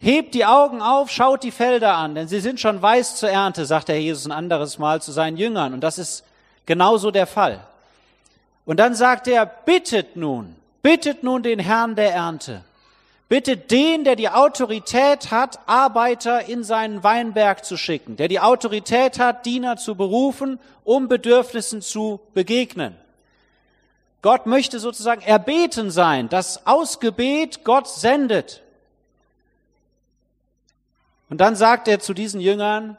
Hebt die Augen auf, schaut die Felder an, denn sie sind schon weiß zur Ernte, sagt der Herr Jesus ein anderes Mal zu seinen Jüngern. Und das ist genauso der Fall. Und dann sagt er, bittet nun, bittet nun den Herrn der Ernte. Bittet den, der die Autorität hat, Arbeiter in seinen Weinberg zu schicken, der die Autorität hat, Diener zu berufen, um Bedürfnissen zu begegnen. Gott möchte sozusagen erbeten sein, dass aus Gebet Gott sendet. Und dann sagt er zu diesen Jüngern,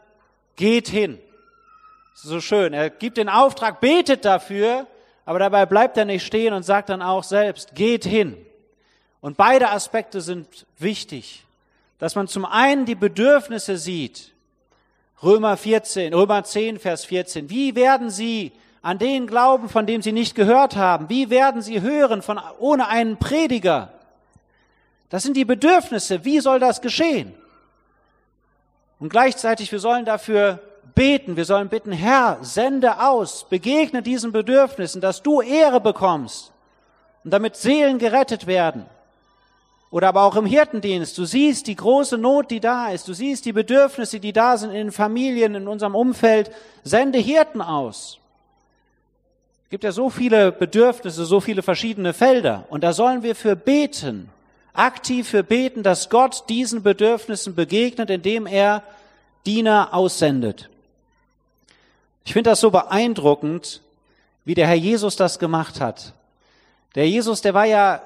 geht hin. So schön. Er gibt den Auftrag, betet dafür, aber dabei bleibt er nicht stehen und sagt dann auch selbst, geht hin. Und beide Aspekte sind wichtig, dass man zum einen die Bedürfnisse sieht. Römer 14, Römer 10, Vers 14. Wie werden sie an den glauben, von dem sie nicht gehört haben? Wie werden sie hören von, ohne einen Prediger? Das sind die Bedürfnisse. Wie soll das geschehen? Und gleichzeitig, wir sollen dafür beten. Wir sollen bitten, Herr, sende aus, begegne diesen Bedürfnissen, dass du Ehre bekommst und damit Seelen gerettet werden. Oder aber auch im Hirtendienst. Du siehst die große Not, die da ist. Du siehst die Bedürfnisse, die da sind in den Familien, in unserem Umfeld. Sende Hirten aus. Es gibt ja so viele Bedürfnisse, so viele verschiedene Felder. Und da sollen wir für beten. Aktiv für beten, dass Gott diesen Bedürfnissen begegnet, indem er Diener aussendet. Ich finde das so beeindruckend, wie der Herr Jesus das gemacht hat. Der Jesus, der war ja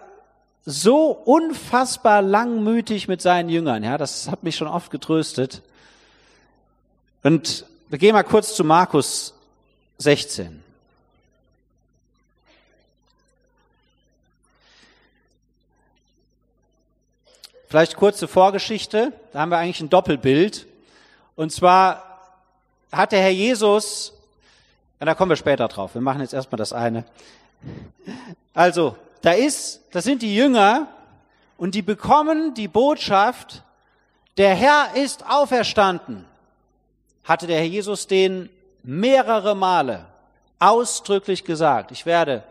so unfassbar langmütig mit seinen Jüngern. Ja, das hat mich schon oft getröstet. Und wir gehen mal kurz zu Markus 16. Vielleicht kurze Vorgeschichte. Da haben wir eigentlich ein Doppelbild. Und zwar hat der Herr Jesus, ja, da kommen wir später drauf. Wir machen jetzt erstmal das eine. Also, da ist, das sind die Jünger und die bekommen die Botschaft, der Herr ist auferstanden. Hatte der Herr Jesus den mehrere Male ausdrücklich gesagt, ich werde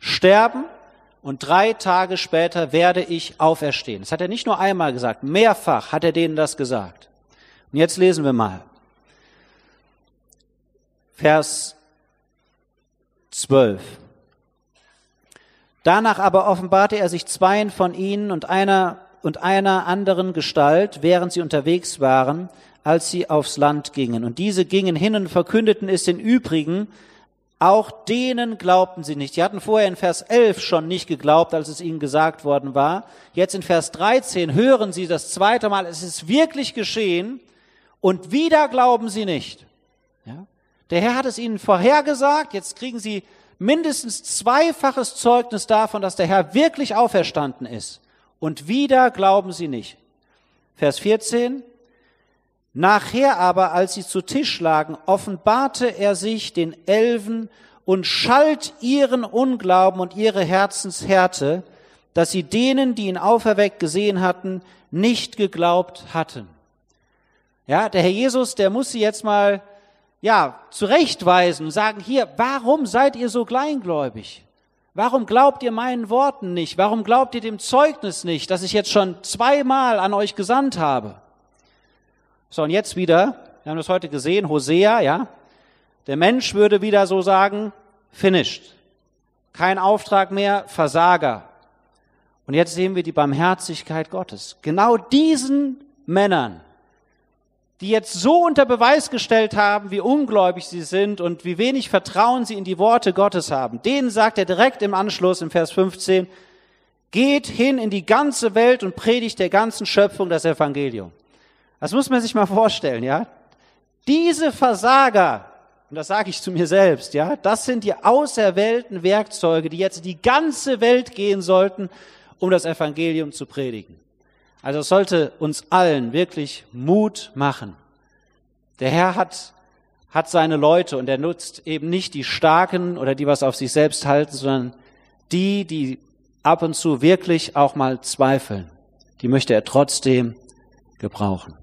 sterben und drei Tage später werde ich auferstehen. Das hat er nicht nur einmal gesagt, mehrfach hat er denen das gesagt. Und jetzt lesen wir mal. Vers 12. Danach aber offenbarte er sich zweien von ihnen und einer und einer anderen Gestalt, während sie unterwegs waren, als sie aufs Land gingen. Und diese gingen hin und verkündeten es den übrigen, auch denen glaubten sie nicht. Sie hatten vorher in Vers 11 schon nicht geglaubt, als es ihnen gesagt worden war. Jetzt in Vers 13 hören sie das zweite Mal, es ist wirklich geschehen und wieder glauben sie nicht. Ja? Der Herr hat es ihnen vorhergesagt, jetzt kriegen sie mindestens zweifaches Zeugnis davon, dass der Herr wirklich auferstanden ist. Und wieder glauben sie nicht. Vers 14. Nachher aber, als sie zu Tisch lagen, offenbarte er sich den Elfen und schalt ihren Unglauben und ihre Herzenshärte, dass sie denen, die ihn auferweckt gesehen hatten, nicht geglaubt hatten. Ja, der Herr Jesus, der muss sie jetzt mal ja, zurechtweisen und sagen, hier, warum seid ihr so kleingläubig? Warum glaubt ihr meinen Worten nicht? Warum glaubt ihr dem Zeugnis nicht, das ich jetzt schon zweimal an euch gesandt habe? So, und jetzt wieder, wir haben das heute gesehen, Hosea, ja, der Mensch würde wieder so sagen, finished. Kein Auftrag mehr, Versager. Und jetzt sehen wir die Barmherzigkeit Gottes. Genau diesen Männern, die jetzt so unter Beweis gestellt haben, wie ungläubig sie sind und wie wenig Vertrauen sie in die Worte Gottes haben, denen sagt er direkt im Anschluss im Vers 15, Geht hin in die ganze Welt und predigt der ganzen Schöpfung das Evangelium. Das muss man sich mal vorstellen, ja? Diese Versager, und das sage ich zu mir selbst, ja, das sind die auserwählten Werkzeuge, die jetzt in die ganze Welt gehen sollten, um das Evangelium zu predigen. Also es sollte uns allen wirklich Mut machen. Der Herr hat, hat seine Leute und er nutzt eben nicht die Starken oder die was auf sich selbst halten, sondern die, die ab und zu wirklich auch mal zweifeln. Die möchte er trotzdem gebrauchen.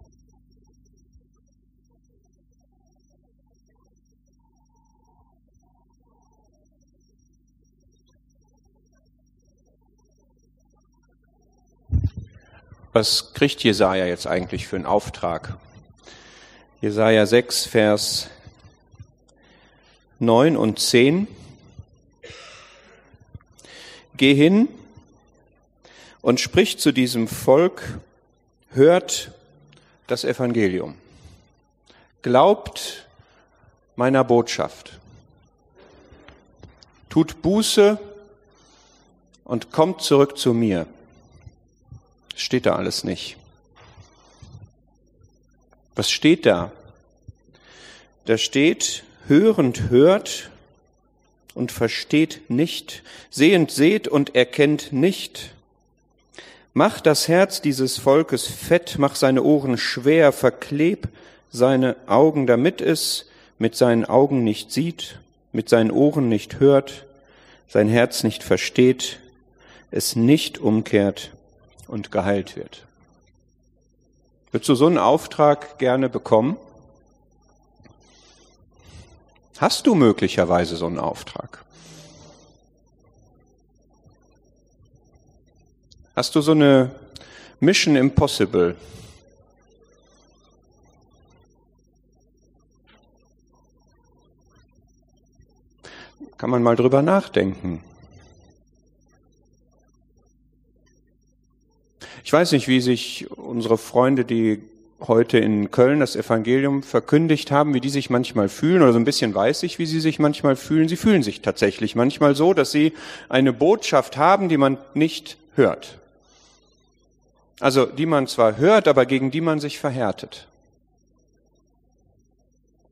Was kriegt Jesaja jetzt eigentlich für einen Auftrag? Jesaja 6, Vers 9 und 10. Geh hin und sprich zu diesem Volk, hört das Evangelium. Glaubt meiner Botschaft. Tut Buße und kommt zurück zu mir. Steht da alles nicht. Was steht da? Da steht, hörend hört und versteht nicht, sehend seht und erkennt nicht. Mach das Herz dieses Volkes fett, mach seine Ohren schwer, verkleb seine Augen, damit es mit seinen Augen nicht sieht, mit seinen Ohren nicht hört, sein Herz nicht versteht, es nicht umkehrt und geheilt wird. Würdest du so einen Auftrag gerne bekommen? Hast du möglicherweise so einen Auftrag? Hast du so eine Mission Impossible? Kann man mal drüber nachdenken. Ich weiß nicht, wie sich unsere Freunde, die heute in Köln das Evangelium verkündigt haben, wie die sich manchmal fühlen, oder so ein bisschen weiß ich, wie sie sich manchmal fühlen. Sie fühlen sich tatsächlich manchmal so, dass sie eine Botschaft haben, die man nicht hört. Also die man zwar hört, aber gegen die man sich verhärtet.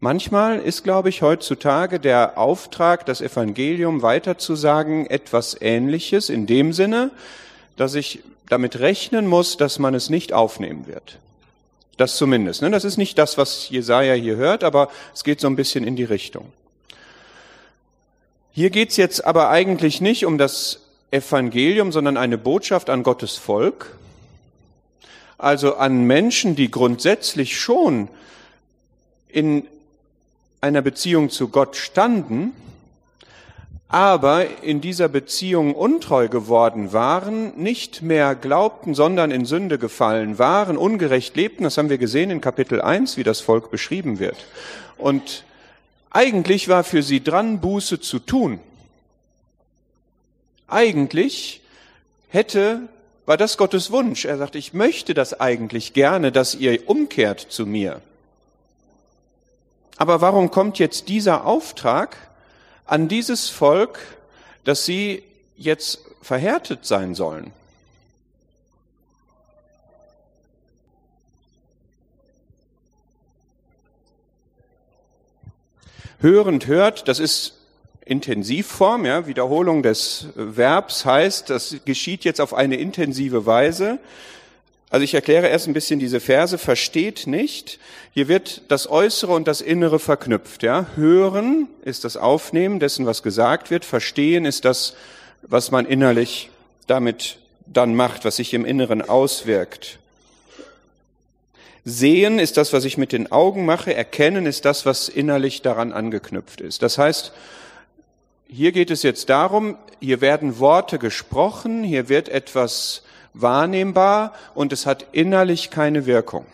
Manchmal ist, glaube ich, heutzutage der Auftrag, das Evangelium weiterzusagen, etwas Ähnliches in dem Sinne, dass ich damit rechnen muss, dass man es nicht aufnehmen wird. Das zumindest. Ne? Das ist nicht das, was Jesaja hier hört, aber es geht so ein bisschen in die Richtung. Hier geht's jetzt aber eigentlich nicht um das Evangelium, sondern eine Botschaft an Gottes Volk, also an Menschen, die grundsätzlich schon in einer Beziehung zu Gott standen, aber in dieser Beziehung untreu geworden waren, nicht mehr glaubten, sondern in Sünde gefallen waren, ungerecht lebten. Das haben wir gesehen in Kapitel 1, wie das Volk beschrieben wird. Und eigentlich war für sie dran, Buße zu tun. Eigentlich hätte, war das Gottes Wunsch. Er sagt, ich möchte das eigentlich gerne, dass ihr umkehrt zu mir. Aber warum kommt jetzt dieser Auftrag? An dieses Volk, dass sie jetzt verhärtet sein sollen. Hörend hört, das ist Intensivform, ja, Wiederholung des Verbs heißt, das geschieht jetzt auf eine intensive Weise. Also ich erkläre erst ein bisschen diese Verse, versteht nicht. Hier wird das Äußere und das Innere verknüpft. Ja? Hören ist das Aufnehmen dessen, was gesagt wird. Verstehen ist das, was man innerlich damit dann macht, was sich im Inneren auswirkt. Sehen ist das, was ich mit den Augen mache. Erkennen ist das, was innerlich daran angeknüpft ist. Das heißt, hier geht es jetzt darum, hier werden Worte gesprochen, hier wird etwas wahrnehmbar und es hat innerlich keine Wirkung.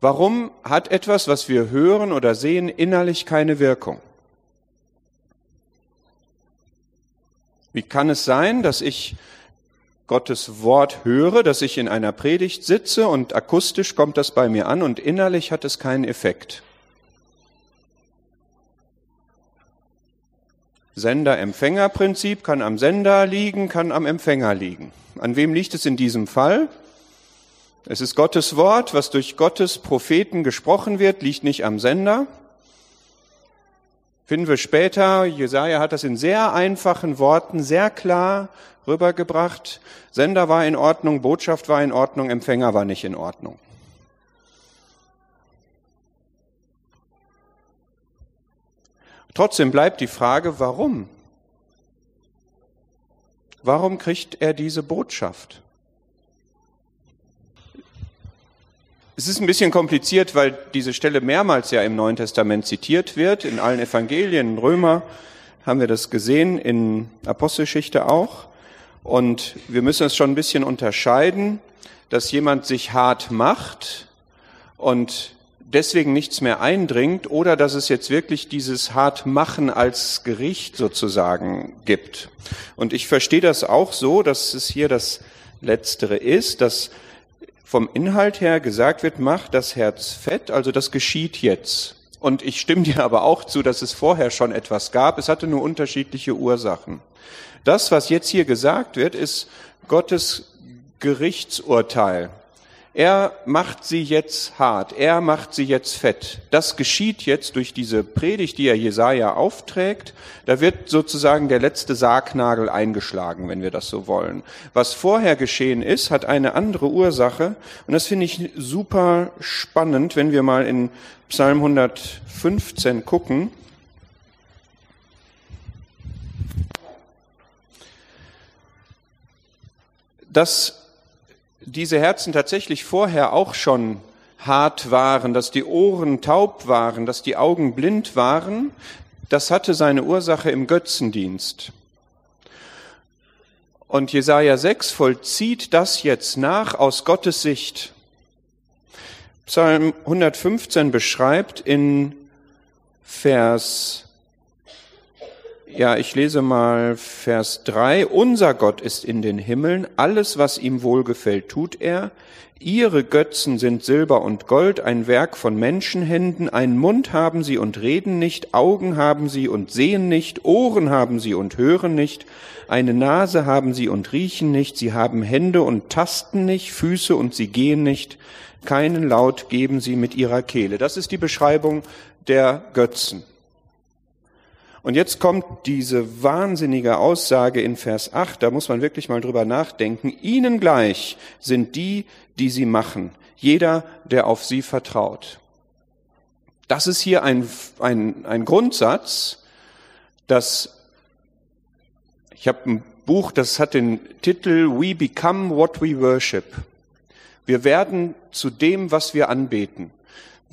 Warum hat etwas, was wir hören oder sehen, innerlich keine Wirkung? Wie kann es sein, dass ich Gottes Wort höre, dass ich in einer Predigt sitze und akustisch kommt das bei mir an und innerlich hat es keinen Effekt? Sender-Empfänger-Prinzip kann am Sender liegen, kann am Empfänger liegen. An wem liegt es in diesem Fall? Es ist Gottes Wort, was durch Gottes Propheten gesprochen wird, liegt nicht am Sender. Finden wir später, Jesaja hat das in sehr einfachen Worten sehr klar rübergebracht. Sender war in Ordnung, Botschaft war in Ordnung, Empfänger war nicht in Ordnung. Trotzdem bleibt die Frage, warum? Warum kriegt er diese Botschaft? Es ist ein bisschen kompliziert, weil diese Stelle mehrmals ja im Neuen Testament zitiert wird. In allen Evangelien, in Römer haben wir das gesehen, in Apostelgeschichte auch. Und wir müssen es schon ein bisschen unterscheiden, dass jemand sich hart macht und deswegen nichts mehr eindringt oder dass es jetzt wirklich dieses Hartmachen als Gericht sozusagen gibt. Und ich verstehe das auch so, dass es hier das Letztere ist, dass vom Inhalt her gesagt wird, mach das Herz fett, also das geschieht jetzt. Und ich stimme dir aber auch zu, dass es vorher schon etwas gab. Es hatte nur unterschiedliche Ursachen. Das, was jetzt hier gesagt wird, ist Gottes Gerichtsurteil. Er macht sie jetzt hart, er macht sie jetzt fett. Das geschieht jetzt durch diese Predigt, die er Jesaja aufträgt. Da wird sozusagen der letzte Sargnagel eingeschlagen, wenn wir das so wollen. Was vorher geschehen ist, hat eine andere Ursache. Und das finde ich super spannend, wenn wir mal in Psalm 115 gucken. Das diese Herzen tatsächlich vorher auch schon hart waren, dass die Ohren taub waren, dass die Augen blind waren, das hatte seine Ursache im Götzendienst. Und Jesaja 6 vollzieht das jetzt nach aus Gottes Sicht. Psalm 115 beschreibt in Vers ja, ich lese mal Vers 3. Unser Gott ist in den Himmeln, alles, was ihm wohlgefällt, tut er. Ihre Götzen sind Silber und Gold, ein Werk von Menschenhänden, einen Mund haben sie und reden nicht, Augen haben sie und sehen nicht, Ohren haben sie und hören nicht, eine Nase haben sie und riechen nicht, sie haben Hände und tasten nicht, Füße und sie gehen nicht, keinen Laut geben sie mit ihrer Kehle. Das ist die Beschreibung der Götzen. Und jetzt kommt diese wahnsinnige Aussage in Vers 8, da muss man wirklich mal drüber nachdenken. Ihnen gleich sind die, die sie machen, jeder, der auf sie vertraut. Das ist hier ein, ein, ein Grundsatz, dass ich habe ein Buch, das hat den Titel We Become What We Worship. Wir werden zu dem, was wir anbeten.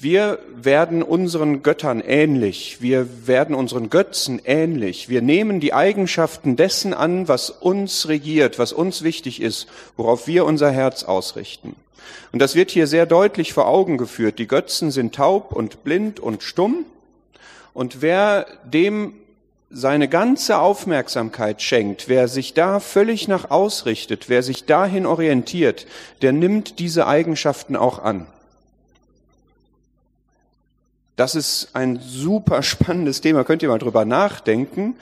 Wir werden unseren Göttern ähnlich, wir werden unseren Götzen ähnlich, wir nehmen die Eigenschaften dessen an, was uns regiert, was uns wichtig ist, worauf wir unser Herz ausrichten. Und das wird hier sehr deutlich vor Augen geführt. Die Götzen sind taub und blind und stumm. Und wer dem seine ganze Aufmerksamkeit schenkt, wer sich da völlig nach ausrichtet, wer sich dahin orientiert, der nimmt diese Eigenschaften auch an. Das ist ein super spannendes Thema. Könnt ihr mal drüber nachdenken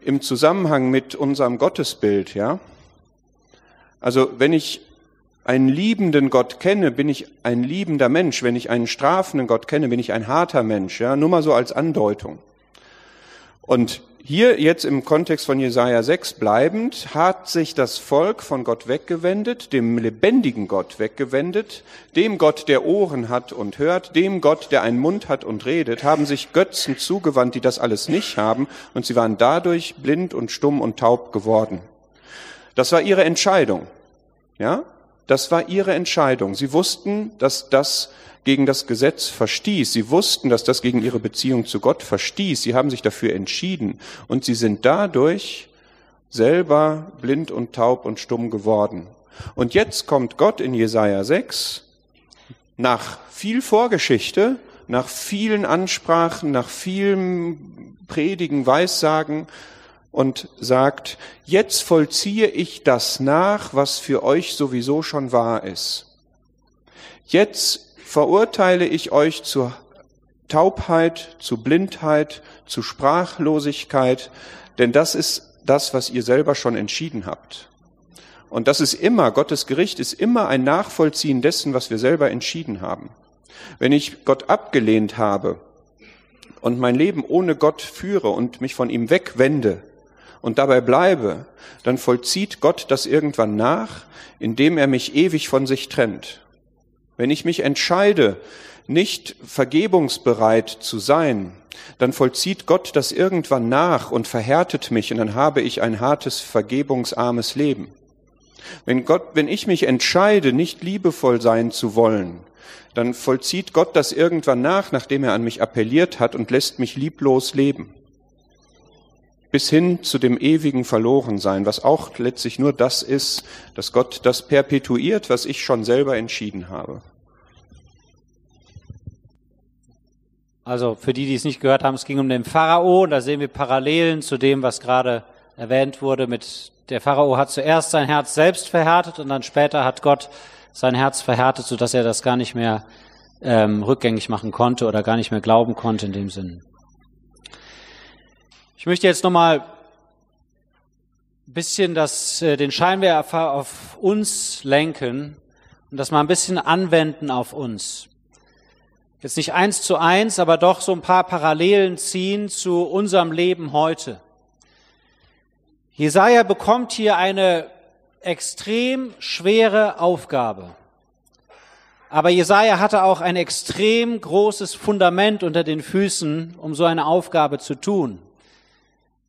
im Zusammenhang mit unserem Gottesbild, ja? Also, wenn ich einen liebenden Gott kenne, bin ich ein liebender Mensch. Wenn ich einen strafenden Gott kenne, bin ich ein harter Mensch, ja? Nur mal so als Andeutung. Und hier jetzt im Kontext von Jesaja 6 bleibend, hat sich das Volk von Gott weggewendet, dem lebendigen Gott weggewendet, dem Gott, der Ohren hat und hört, dem Gott, der einen Mund hat und redet, haben sich Götzen zugewandt, die das alles nicht haben, und sie waren dadurch blind und stumm und taub geworden. Das war ihre Entscheidung. Ja? Das war ihre Entscheidung. Sie wussten, dass das gegen das Gesetz verstieß. Sie wussten, dass das gegen ihre Beziehung zu Gott verstieß. Sie haben sich dafür entschieden und sie sind dadurch selber blind und taub und stumm geworden. Und jetzt kommt Gott in Jesaja 6 nach viel Vorgeschichte, nach vielen Ansprachen, nach vielen Predigen, Weissagen und sagt, jetzt vollziehe ich das nach, was für euch sowieso schon wahr ist. Jetzt verurteile ich euch zur Taubheit, zu Blindheit, zu Sprachlosigkeit. Denn das ist das, was ihr selber schon entschieden habt. Und das ist immer, Gottes Gericht ist immer ein Nachvollziehen dessen, was wir selber entschieden haben. Wenn ich Gott abgelehnt habe und mein Leben ohne Gott führe und mich von ihm wegwende und dabei bleibe, dann vollzieht Gott das irgendwann nach, indem er mich ewig von sich trennt. Wenn ich mich entscheide, nicht vergebungsbereit zu sein, dann vollzieht Gott das irgendwann nach und verhärtet mich und dann habe ich ein hartes, vergebungsarmes Leben. Wenn Gott, wenn ich mich entscheide, nicht liebevoll sein zu wollen, dann vollzieht Gott das irgendwann nach, nachdem er an mich appelliert hat und lässt mich lieblos leben. Bis hin zu dem ewigen Verlorensein, was auch letztlich nur das ist, dass Gott das perpetuiert, was ich schon selber entschieden habe. Also für die, die es nicht gehört haben, es ging um den Pharao da sehen wir Parallelen zu dem, was gerade erwähnt wurde. Mit der Pharao hat zuerst sein Herz selbst verhärtet und dann später hat Gott sein Herz verhärtet, sodass er das gar nicht mehr ähm, rückgängig machen konnte oder gar nicht mehr glauben konnte in dem Sinn. Ich möchte jetzt nochmal ein bisschen das, äh, den Scheinwerfer auf uns lenken und das mal ein bisschen anwenden auf uns. Jetzt nicht eins zu eins, aber doch so ein paar Parallelen ziehen zu unserem Leben heute. Jesaja bekommt hier eine extrem schwere Aufgabe. Aber Jesaja hatte auch ein extrem großes Fundament unter den Füßen, um so eine Aufgabe zu tun.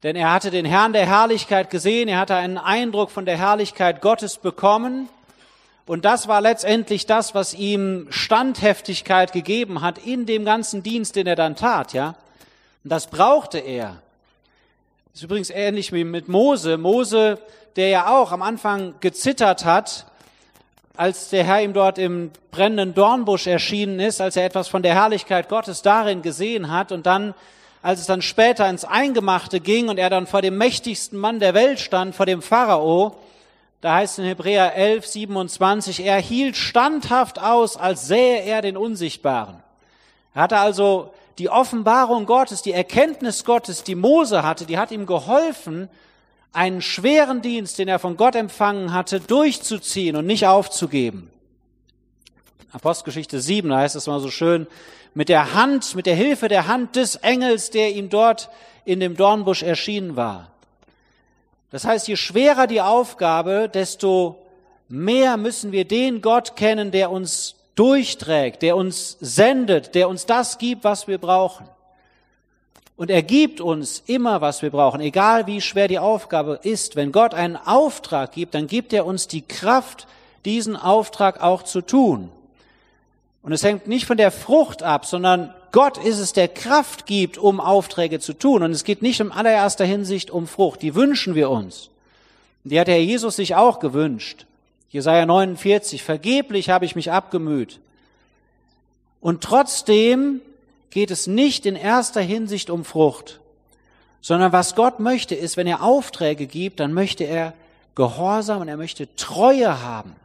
Denn er hatte den Herrn der Herrlichkeit gesehen, er hatte einen Eindruck von der Herrlichkeit Gottes bekommen und das war letztendlich das, was ihm Standheftigkeit gegeben hat in dem ganzen Dienst, den er dann tat, ja. Und das brauchte er. Das ist übrigens ähnlich wie mit Mose. Mose, der ja auch am Anfang gezittert hat, als der Herr ihm dort im brennenden Dornbusch erschienen ist, als er etwas von der Herrlichkeit Gottes darin gesehen hat und dann, als es dann später ins Eingemachte ging und er dann vor dem mächtigsten Mann der Welt stand, vor dem Pharao, da heißt in Hebräer 11, 27, er hielt standhaft aus, als sähe er den Unsichtbaren. Er hatte also die Offenbarung Gottes, die Erkenntnis Gottes, die Mose hatte, die hat ihm geholfen, einen schweren Dienst, den er von Gott empfangen hatte, durchzuziehen und nicht aufzugeben. Apostelgeschichte 7, da heißt es mal so schön, mit der Hand, mit der Hilfe der Hand des Engels, der ihm dort in dem Dornbusch erschienen war. Das heißt, je schwerer die Aufgabe, desto mehr müssen wir den Gott kennen, der uns durchträgt, der uns sendet, der uns das gibt, was wir brauchen. Und er gibt uns immer, was wir brauchen, egal wie schwer die Aufgabe ist. Wenn Gott einen Auftrag gibt, dann gibt er uns die Kraft, diesen Auftrag auch zu tun. Und es hängt nicht von der Frucht ab, sondern Gott ist es, der Kraft gibt, um Aufträge zu tun. Und es geht nicht in allererster Hinsicht um Frucht. Die wünschen wir uns. Die hat der Herr Jesus sich auch gewünscht. Jesaja 49. Vergeblich habe ich mich abgemüht. Und trotzdem geht es nicht in erster Hinsicht um Frucht, sondern was Gott möchte ist, wenn er Aufträge gibt, dann möchte er Gehorsam und er möchte Treue haben.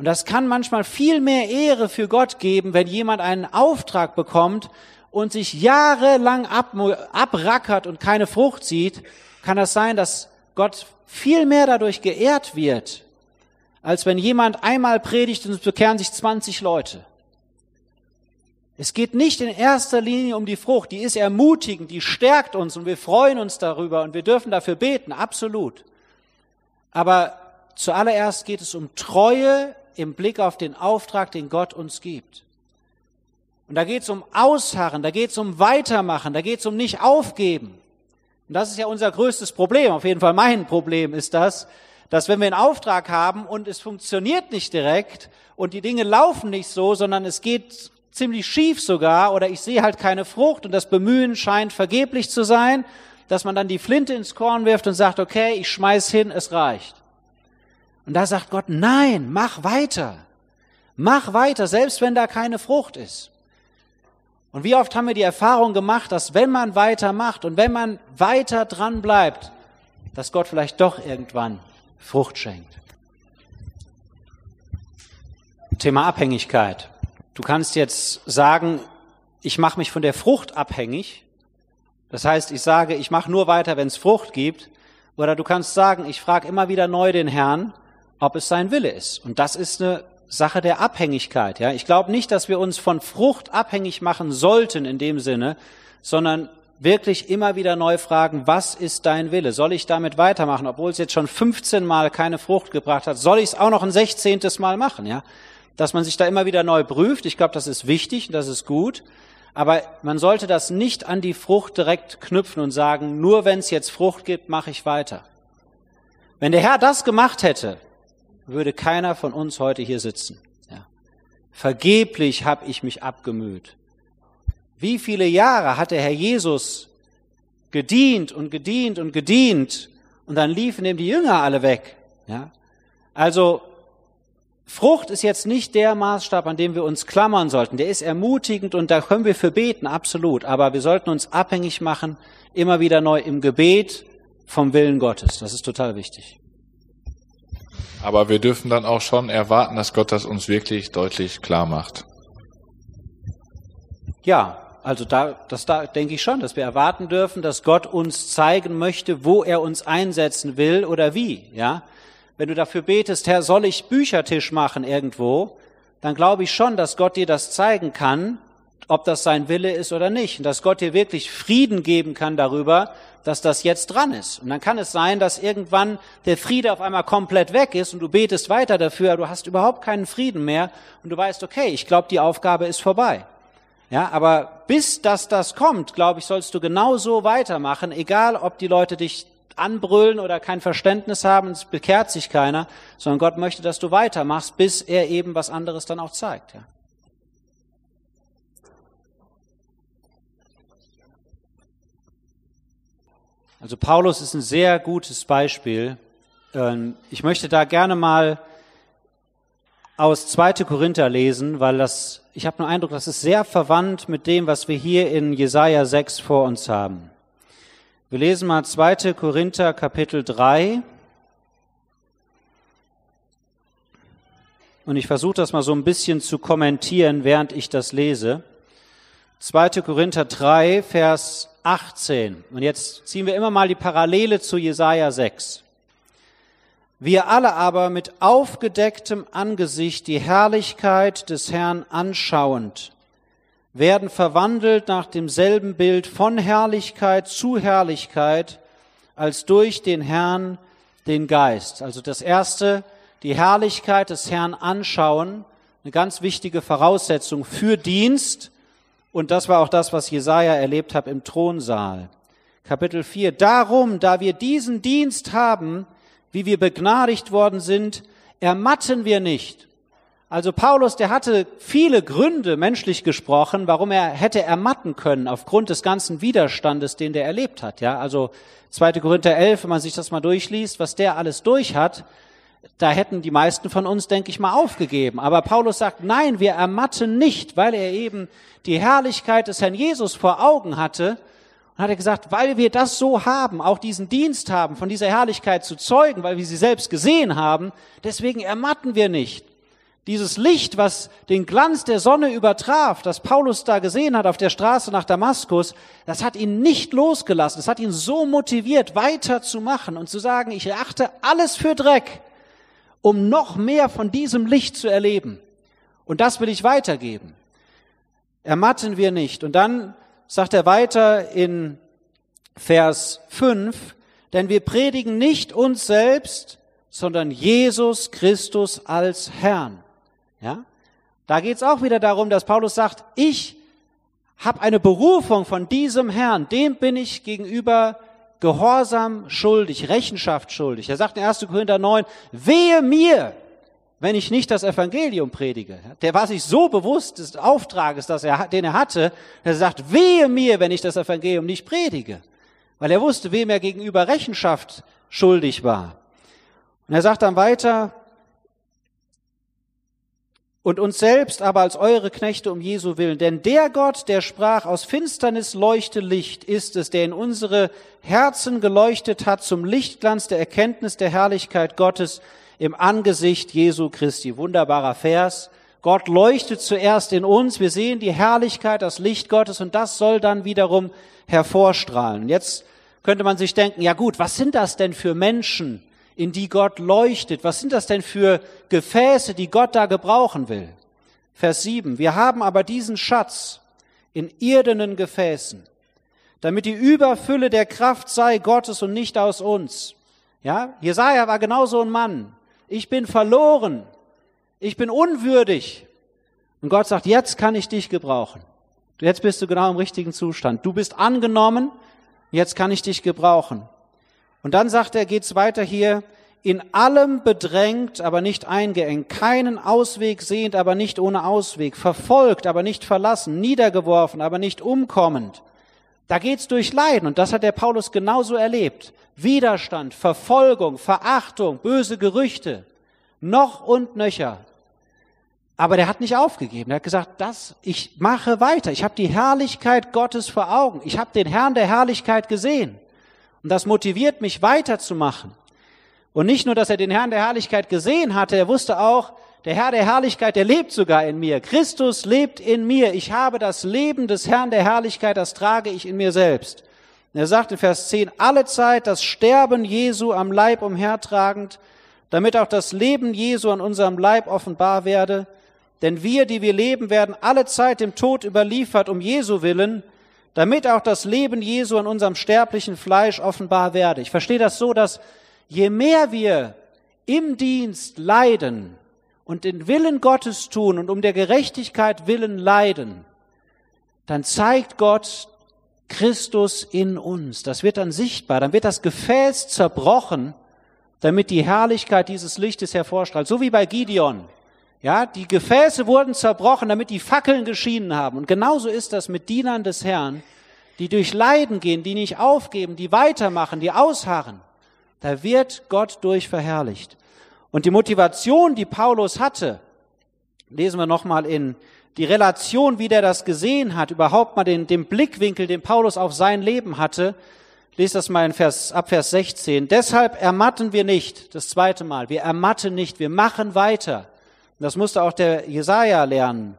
Und das kann manchmal viel mehr Ehre für Gott geben, wenn jemand einen Auftrag bekommt und sich jahrelang ab, abrackert und keine Frucht sieht, kann das sein, dass Gott viel mehr dadurch geehrt wird, als wenn jemand einmal predigt und es bekehren sich 20 Leute. Es geht nicht in erster Linie um die Frucht, die ist ermutigend, die stärkt uns und wir freuen uns darüber und wir dürfen dafür beten, absolut. Aber zuallererst geht es um Treue im Blick auf den Auftrag, den Gott uns gibt. Und da geht es um Ausharren, da geht es um Weitermachen, da geht es um nicht aufgeben. Und das ist ja unser größtes Problem, auf jeden Fall mein Problem ist das, dass wenn wir einen Auftrag haben und es funktioniert nicht direkt und die Dinge laufen nicht so, sondern es geht ziemlich schief sogar oder ich sehe halt keine Frucht und das Bemühen scheint vergeblich zu sein, dass man dann die Flinte ins Korn wirft und sagt, okay, ich schmeiß hin, es reicht. Und da sagt Gott, nein, mach weiter. Mach weiter, selbst wenn da keine Frucht ist. Und wie oft haben wir die Erfahrung gemacht, dass wenn man weitermacht und wenn man weiter dran bleibt, dass Gott vielleicht doch irgendwann Frucht schenkt. Thema Abhängigkeit. Du kannst jetzt sagen, ich mache mich von der Frucht abhängig, Das heißt, ich sage, ich mache nur weiter, wenn es Frucht gibt. Oder du kannst sagen, ich frage immer wieder neu den Herrn, ob es sein Wille ist. Und das ist eine Sache der Abhängigkeit. Ja, ich glaube nicht, dass wir uns von Frucht abhängig machen sollten in dem Sinne, sondern wirklich immer wieder neu fragen, was ist dein Wille? Soll ich damit weitermachen, obwohl es jetzt schon 15 Mal keine Frucht gebracht hat? Soll ich es auch noch ein 16. Mal machen? Ja, dass man sich da immer wieder neu prüft. Ich glaube, das ist wichtig und das ist gut. Aber man sollte das nicht an die Frucht direkt knüpfen und sagen, nur wenn es jetzt Frucht gibt, mache ich weiter. Wenn der Herr das gemacht hätte, würde keiner von uns heute hier sitzen. Ja. Vergeblich habe ich mich abgemüht. Wie viele Jahre hat der Herr Jesus gedient und gedient und gedient und dann liefen ihm die Jünger alle weg. Ja? Also Frucht ist jetzt nicht der Maßstab, an dem wir uns klammern sollten. Der ist ermutigend und da können wir für beten, absolut. Aber wir sollten uns abhängig machen, immer wieder neu im Gebet vom Willen Gottes. Das ist total wichtig. Aber wir dürfen dann auch schon erwarten, dass Gott das uns wirklich deutlich klar macht. Ja, also da, das da denke ich schon, dass wir erwarten dürfen, dass Gott uns zeigen möchte, wo er uns einsetzen will oder wie, ja wenn du dafür betest, Herr, soll ich Büchertisch machen irgendwo, dann glaube ich schon, dass Gott dir das zeigen kann, ob das sein Wille ist oder nicht. Und dass Gott dir wirklich Frieden geben kann darüber, dass das jetzt dran ist. Und dann kann es sein, dass irgendwann der Friede auf einmal komplett weg ist und du betest weiter dafür, aber du hast überhaupt keinen Frieden mehr und du weißt, okay, ich glaube, die Aufgabe ist vorbei. Ja, aber bis das das kommt, glaube ich, sollst du genauso weitermachen, egal ob die Leute dich anbrüllen oder kein Verständnis haben, es bekehrt sich keiner, sondern Gott möchte, dass du weitermachst, bis er eben was anderes dann auch zeigt. Ja. Also Paulus ist ein sehr gutes Beispiel. Ähm, ich möchte da gerne mal aus 2. Korinther lesen, weil das, ich habe nur Eindruck, das ist sehr verwandt mit dem, was wir hier in Jesaja 6 vor uns haben. Wir lesen mal 2. Korinther Kapitel 3. Und ich versuche das mal so ein bisschen zu kommentieren, während ich das lese. 2. Korinther 3, Vers 18. Und jetzt ziehen wir immer mal die Parallele zu Jesaja 6. Wir alle aber mit aufgedecktem Angesicht die Herrlichkeit des Herrn anschauend, werden verwandelt nach demselben Bild von Herrlichkeit zu Herrlichkeit als durch den Herrn den Geist. Also das erste, die Herrlichkeit des Herrn anschauen, eine ganz wichtige Voraussetzung für Dienst. Und das war auch das, was Jesaja erlebt hat im Thronsaal. Kapitel 4. Darum, da wir diesen Dienst haben, wie wir begnadigt worden sind, ermatten wir nicht. Also Paulus, der hatte viele Gründe, menschlich gesprochen, warum er hätte ermatten können, aufgrund des ganzen Widerstandes, den der erlebt hat. Ja, also 2. Korinther 11, wenn man sich das mal durchliest, was der alles durch hat, da hätten die meisten von uns, denke ich mal, aufgegeben. Aber Paulus sagt, nein, wir ermatten nicht, weil er eben die Herrlichkeit des Herrn Jesus vor Augen hatte. Und hat er gesagt, weil wir das so haben, auch diesen Dienst haben, von dieser Herrlichkeit zu zeugen, weil wir sie selbst gesehen haben, deswegen ermatten wir nicht. Dieses Licht, was den Glanz der Sonne übertraf, das Paulus da gesehen hat auf der Straße nach Damaskus, das hat ihn nicht losgelassen. Das hat ihn so motiviert, weiterzumachen und zu sagen, ich achte alles für Dreck, um noch mehr von diesem Licht zu erleben. Und das will ich weitergeben. Ermatten wir nicht. Und dann sagt er weiter in Vers 5, denn wir predigen nicht uns selbst, sondern Jesus Christus als Herrn ja? Da geht es auch wieder darum, dass Paulus sagt, ich habe eine Berufung von diesem Herrn, dem bin ich gegenüber Gehorsam schuldig, Rechenschaft schuldig. Er sagt in 1. Korinther 9, wehe mir, wenn ich nicht das Evangelium predige. Der war sich so bewusst des Auftrages, dass er, den er hatte, dass er sagt, wehe mir, wenn ich das Evangelium nicht predige. Weil er wusste, wem er gegenüber Rechenschaft schuldig war. Und er sagt dann weiter, und uns selbst aber als eure Knechte um Jesu willen. Denn der Gott, der sprach, aus Finsternis leuchte Licht, ist es, der in unsere Herzen geleuchtet hat zum Lichtglanz der Erkenntnis der Herrlichkeit Gottes im Angesicht Jesu Christi. Wunderbarer Vers, Gott leuchtet zuerst in uns, wir sehen die Herrlichkeit, das Licht Gottes und das soll dann wiederum hervorstrahlen. Jetzt könnte man sich denken, ja gut, was sind das denn für Menschen, in die Gott leuchtet? Was sind das denn für Gefäße, die Gott da gebrauchen will? Vers 7. Wir haben aber diesen Schatz in irdenen Gefäßen, damit die Überfülle der Kraft sei Gottes und nicht aus uns. Ja, Jesaja war genauso ein Mann. Ich bin verloren. Ich bin unwürdig. Und Gott sagt, jetzt kann ich dich gebrauchen. Jetzt bist du genau im richtigen Zustand. Du bist angenommen. Jetzt kann ich dich gebrauchen. Und dann sagt er, geht's weiter hier, in allem bedrängt, aber nicht eingeengt, keinen Ausweg sehend, aber nicht ohne Ausweg, verfolgt, aber nicht verlassen, niedergeworfen, aber nicht umkommend. Da geht's durch Leiden und das hat der Paulus genauso erlebt. Widerstand, Verfolgung, Verachtung, böse Gerüchte, noch und nöcher. Aber der hat nicht aufgegeben. Er hat gesagt, das, ich mache weiter. Ich habe die Herrlichkeit Gottes vor Augen. Ich habe den Herrn der Herrlichkeit gesehen. Und das motiviert mich weiterzumachen. Und nicht nur, dass er den Herrn der Herrlichkeit gesehen hatte, er wusste auch, der Herr der Herrlichkeit, der lebt sogar in mir. Christus lebt in mir. Ich habe das Leben des Herrn der Herrlichkeit, das trage ich in mir selbst. Und er sagt in Vers 10, alle Zeit das Sterben Jesu am Leib umhertragend, damit auch das Leben Jesu an unserem Leib offenbar werde. Denn wir, die wir leben, werden alle Zeit dem Tod überliefert um Jesu willen, damit auch das Leben Jesu an unserem sterblichen Fleisch offenbar werde. Ich verstehe das so, dass je mehr wir im Dienst leiden und den Willen Gottes tun und um der Gerechtigkeit willen leiden, dann zeigt Gott Christus in uns. Das wird dann sichtbar. Dann wird das Gefäß zerbrochen, damit die Herrlichkeit dieses Lichtes hervorstrahlt. So wie bei Gideon. Ja, die Gefäße wurden zerbrochen, damit die Fackeln geschienen haben. Und genauso ist das mit Dienern des Herrn, die durch Leiden gehen, die nicht aufgeben, die weitermachen, die ausharren. Da wird Gott durch verherrlicht. Und die Motivation, die Paulus hatte, lesen wir nochmal in die Relation, wie der das gesehen hat, überhaupt mal den, den Blickwinkel, den Paulus auf sein Leben hatte. Lest das mal in Vers, ab Vers 16. Deshalb ermatten wir nicht, das zweite Mal, wir ermatten nicht, wir machen weiter. Das musste auch der Jesaja lernen.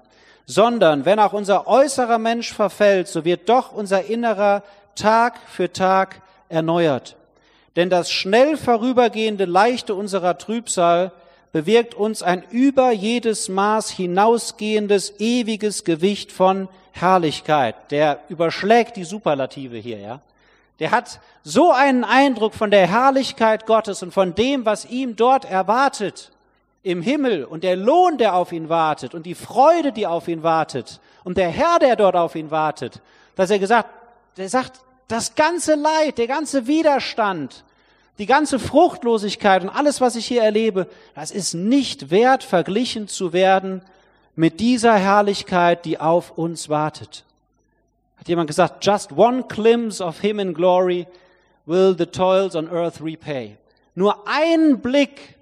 Sondern, wenn auch unser äußerer Mensch verfällt, so wird doch unser innerer Tag für Tag erneuert. Denn das schnell vorübergehende Leichte unserer Trübsal bewirkt uns ein über jedes Maß hinausgehendes ewiges Gewicht von Herrlichkeit. Der überschlägt die Superlative hier, ja. Der hat so einen Eindruck von der Herrlichkeit Gottes und von dem, was ihm dort erwartet im Himmel und der Lohn, der auf ihn wartet und die Freude, die auf ihn wartet und der Herr, der dort auf ihn wartet, dass er gesagt, der sagt, das ganze Leid, der ganze Widerstand, die ganze Fruchtlosigkeit und alles, was ich hier erlebe, das ist nicht wert, verglichen zu werden mit dieser Herrlichkeit, die auf uns wartet. Hat jemand gesagt, just one glimpse of him in glory will the toils on earth repay. Nur ein Blick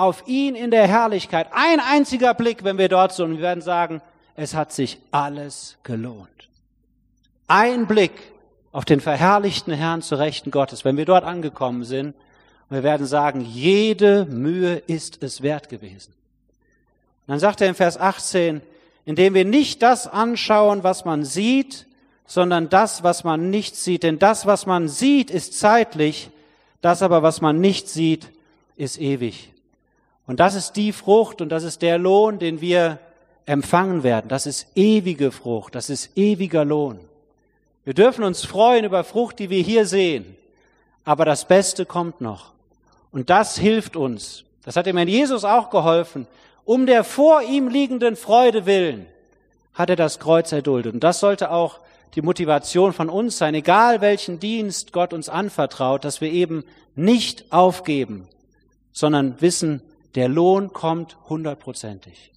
auf ihn in der Herrlichkeit, ein einziger Blick, wenn wir dort sind, wir werden sagen, es hat sich alles gelohnt. Ein Blick auf den verherrlichten Herrn zu Rechten Gottes, wenn wir dort angekommen sind. wir werden sagen, jede Mühe ist es wert gewesen. Und dann sagt er im Vers 18, indem wir nicht das anschauen, was man sieht, sondern das, was man nicht sieht. Denn das, was man sieht, ist zeitlich, das aber, was man nicht sieht, ist ewig. Und das ist die Frucht und das ist der Lohn, den wir empfangen werden. Das ist ewige Frucht, das ist ewiger Lohn. Wir dürfen uns freuen über Frucht, die wir hier sehen. Aber das Beste kommt noch. Und das hilft uns. Das hat dem Herrn Jesus auch geholfen. Um der vor ihm liegenden Freude willen hat er das Kreuz erduldet. Und das sollte auch die Motivation von uns sein, egal welchen Dienst Gott uns anvertraut, dass wir eben nicht aufgeben, sondern wissen, der Lohn kommt hundertprozentig.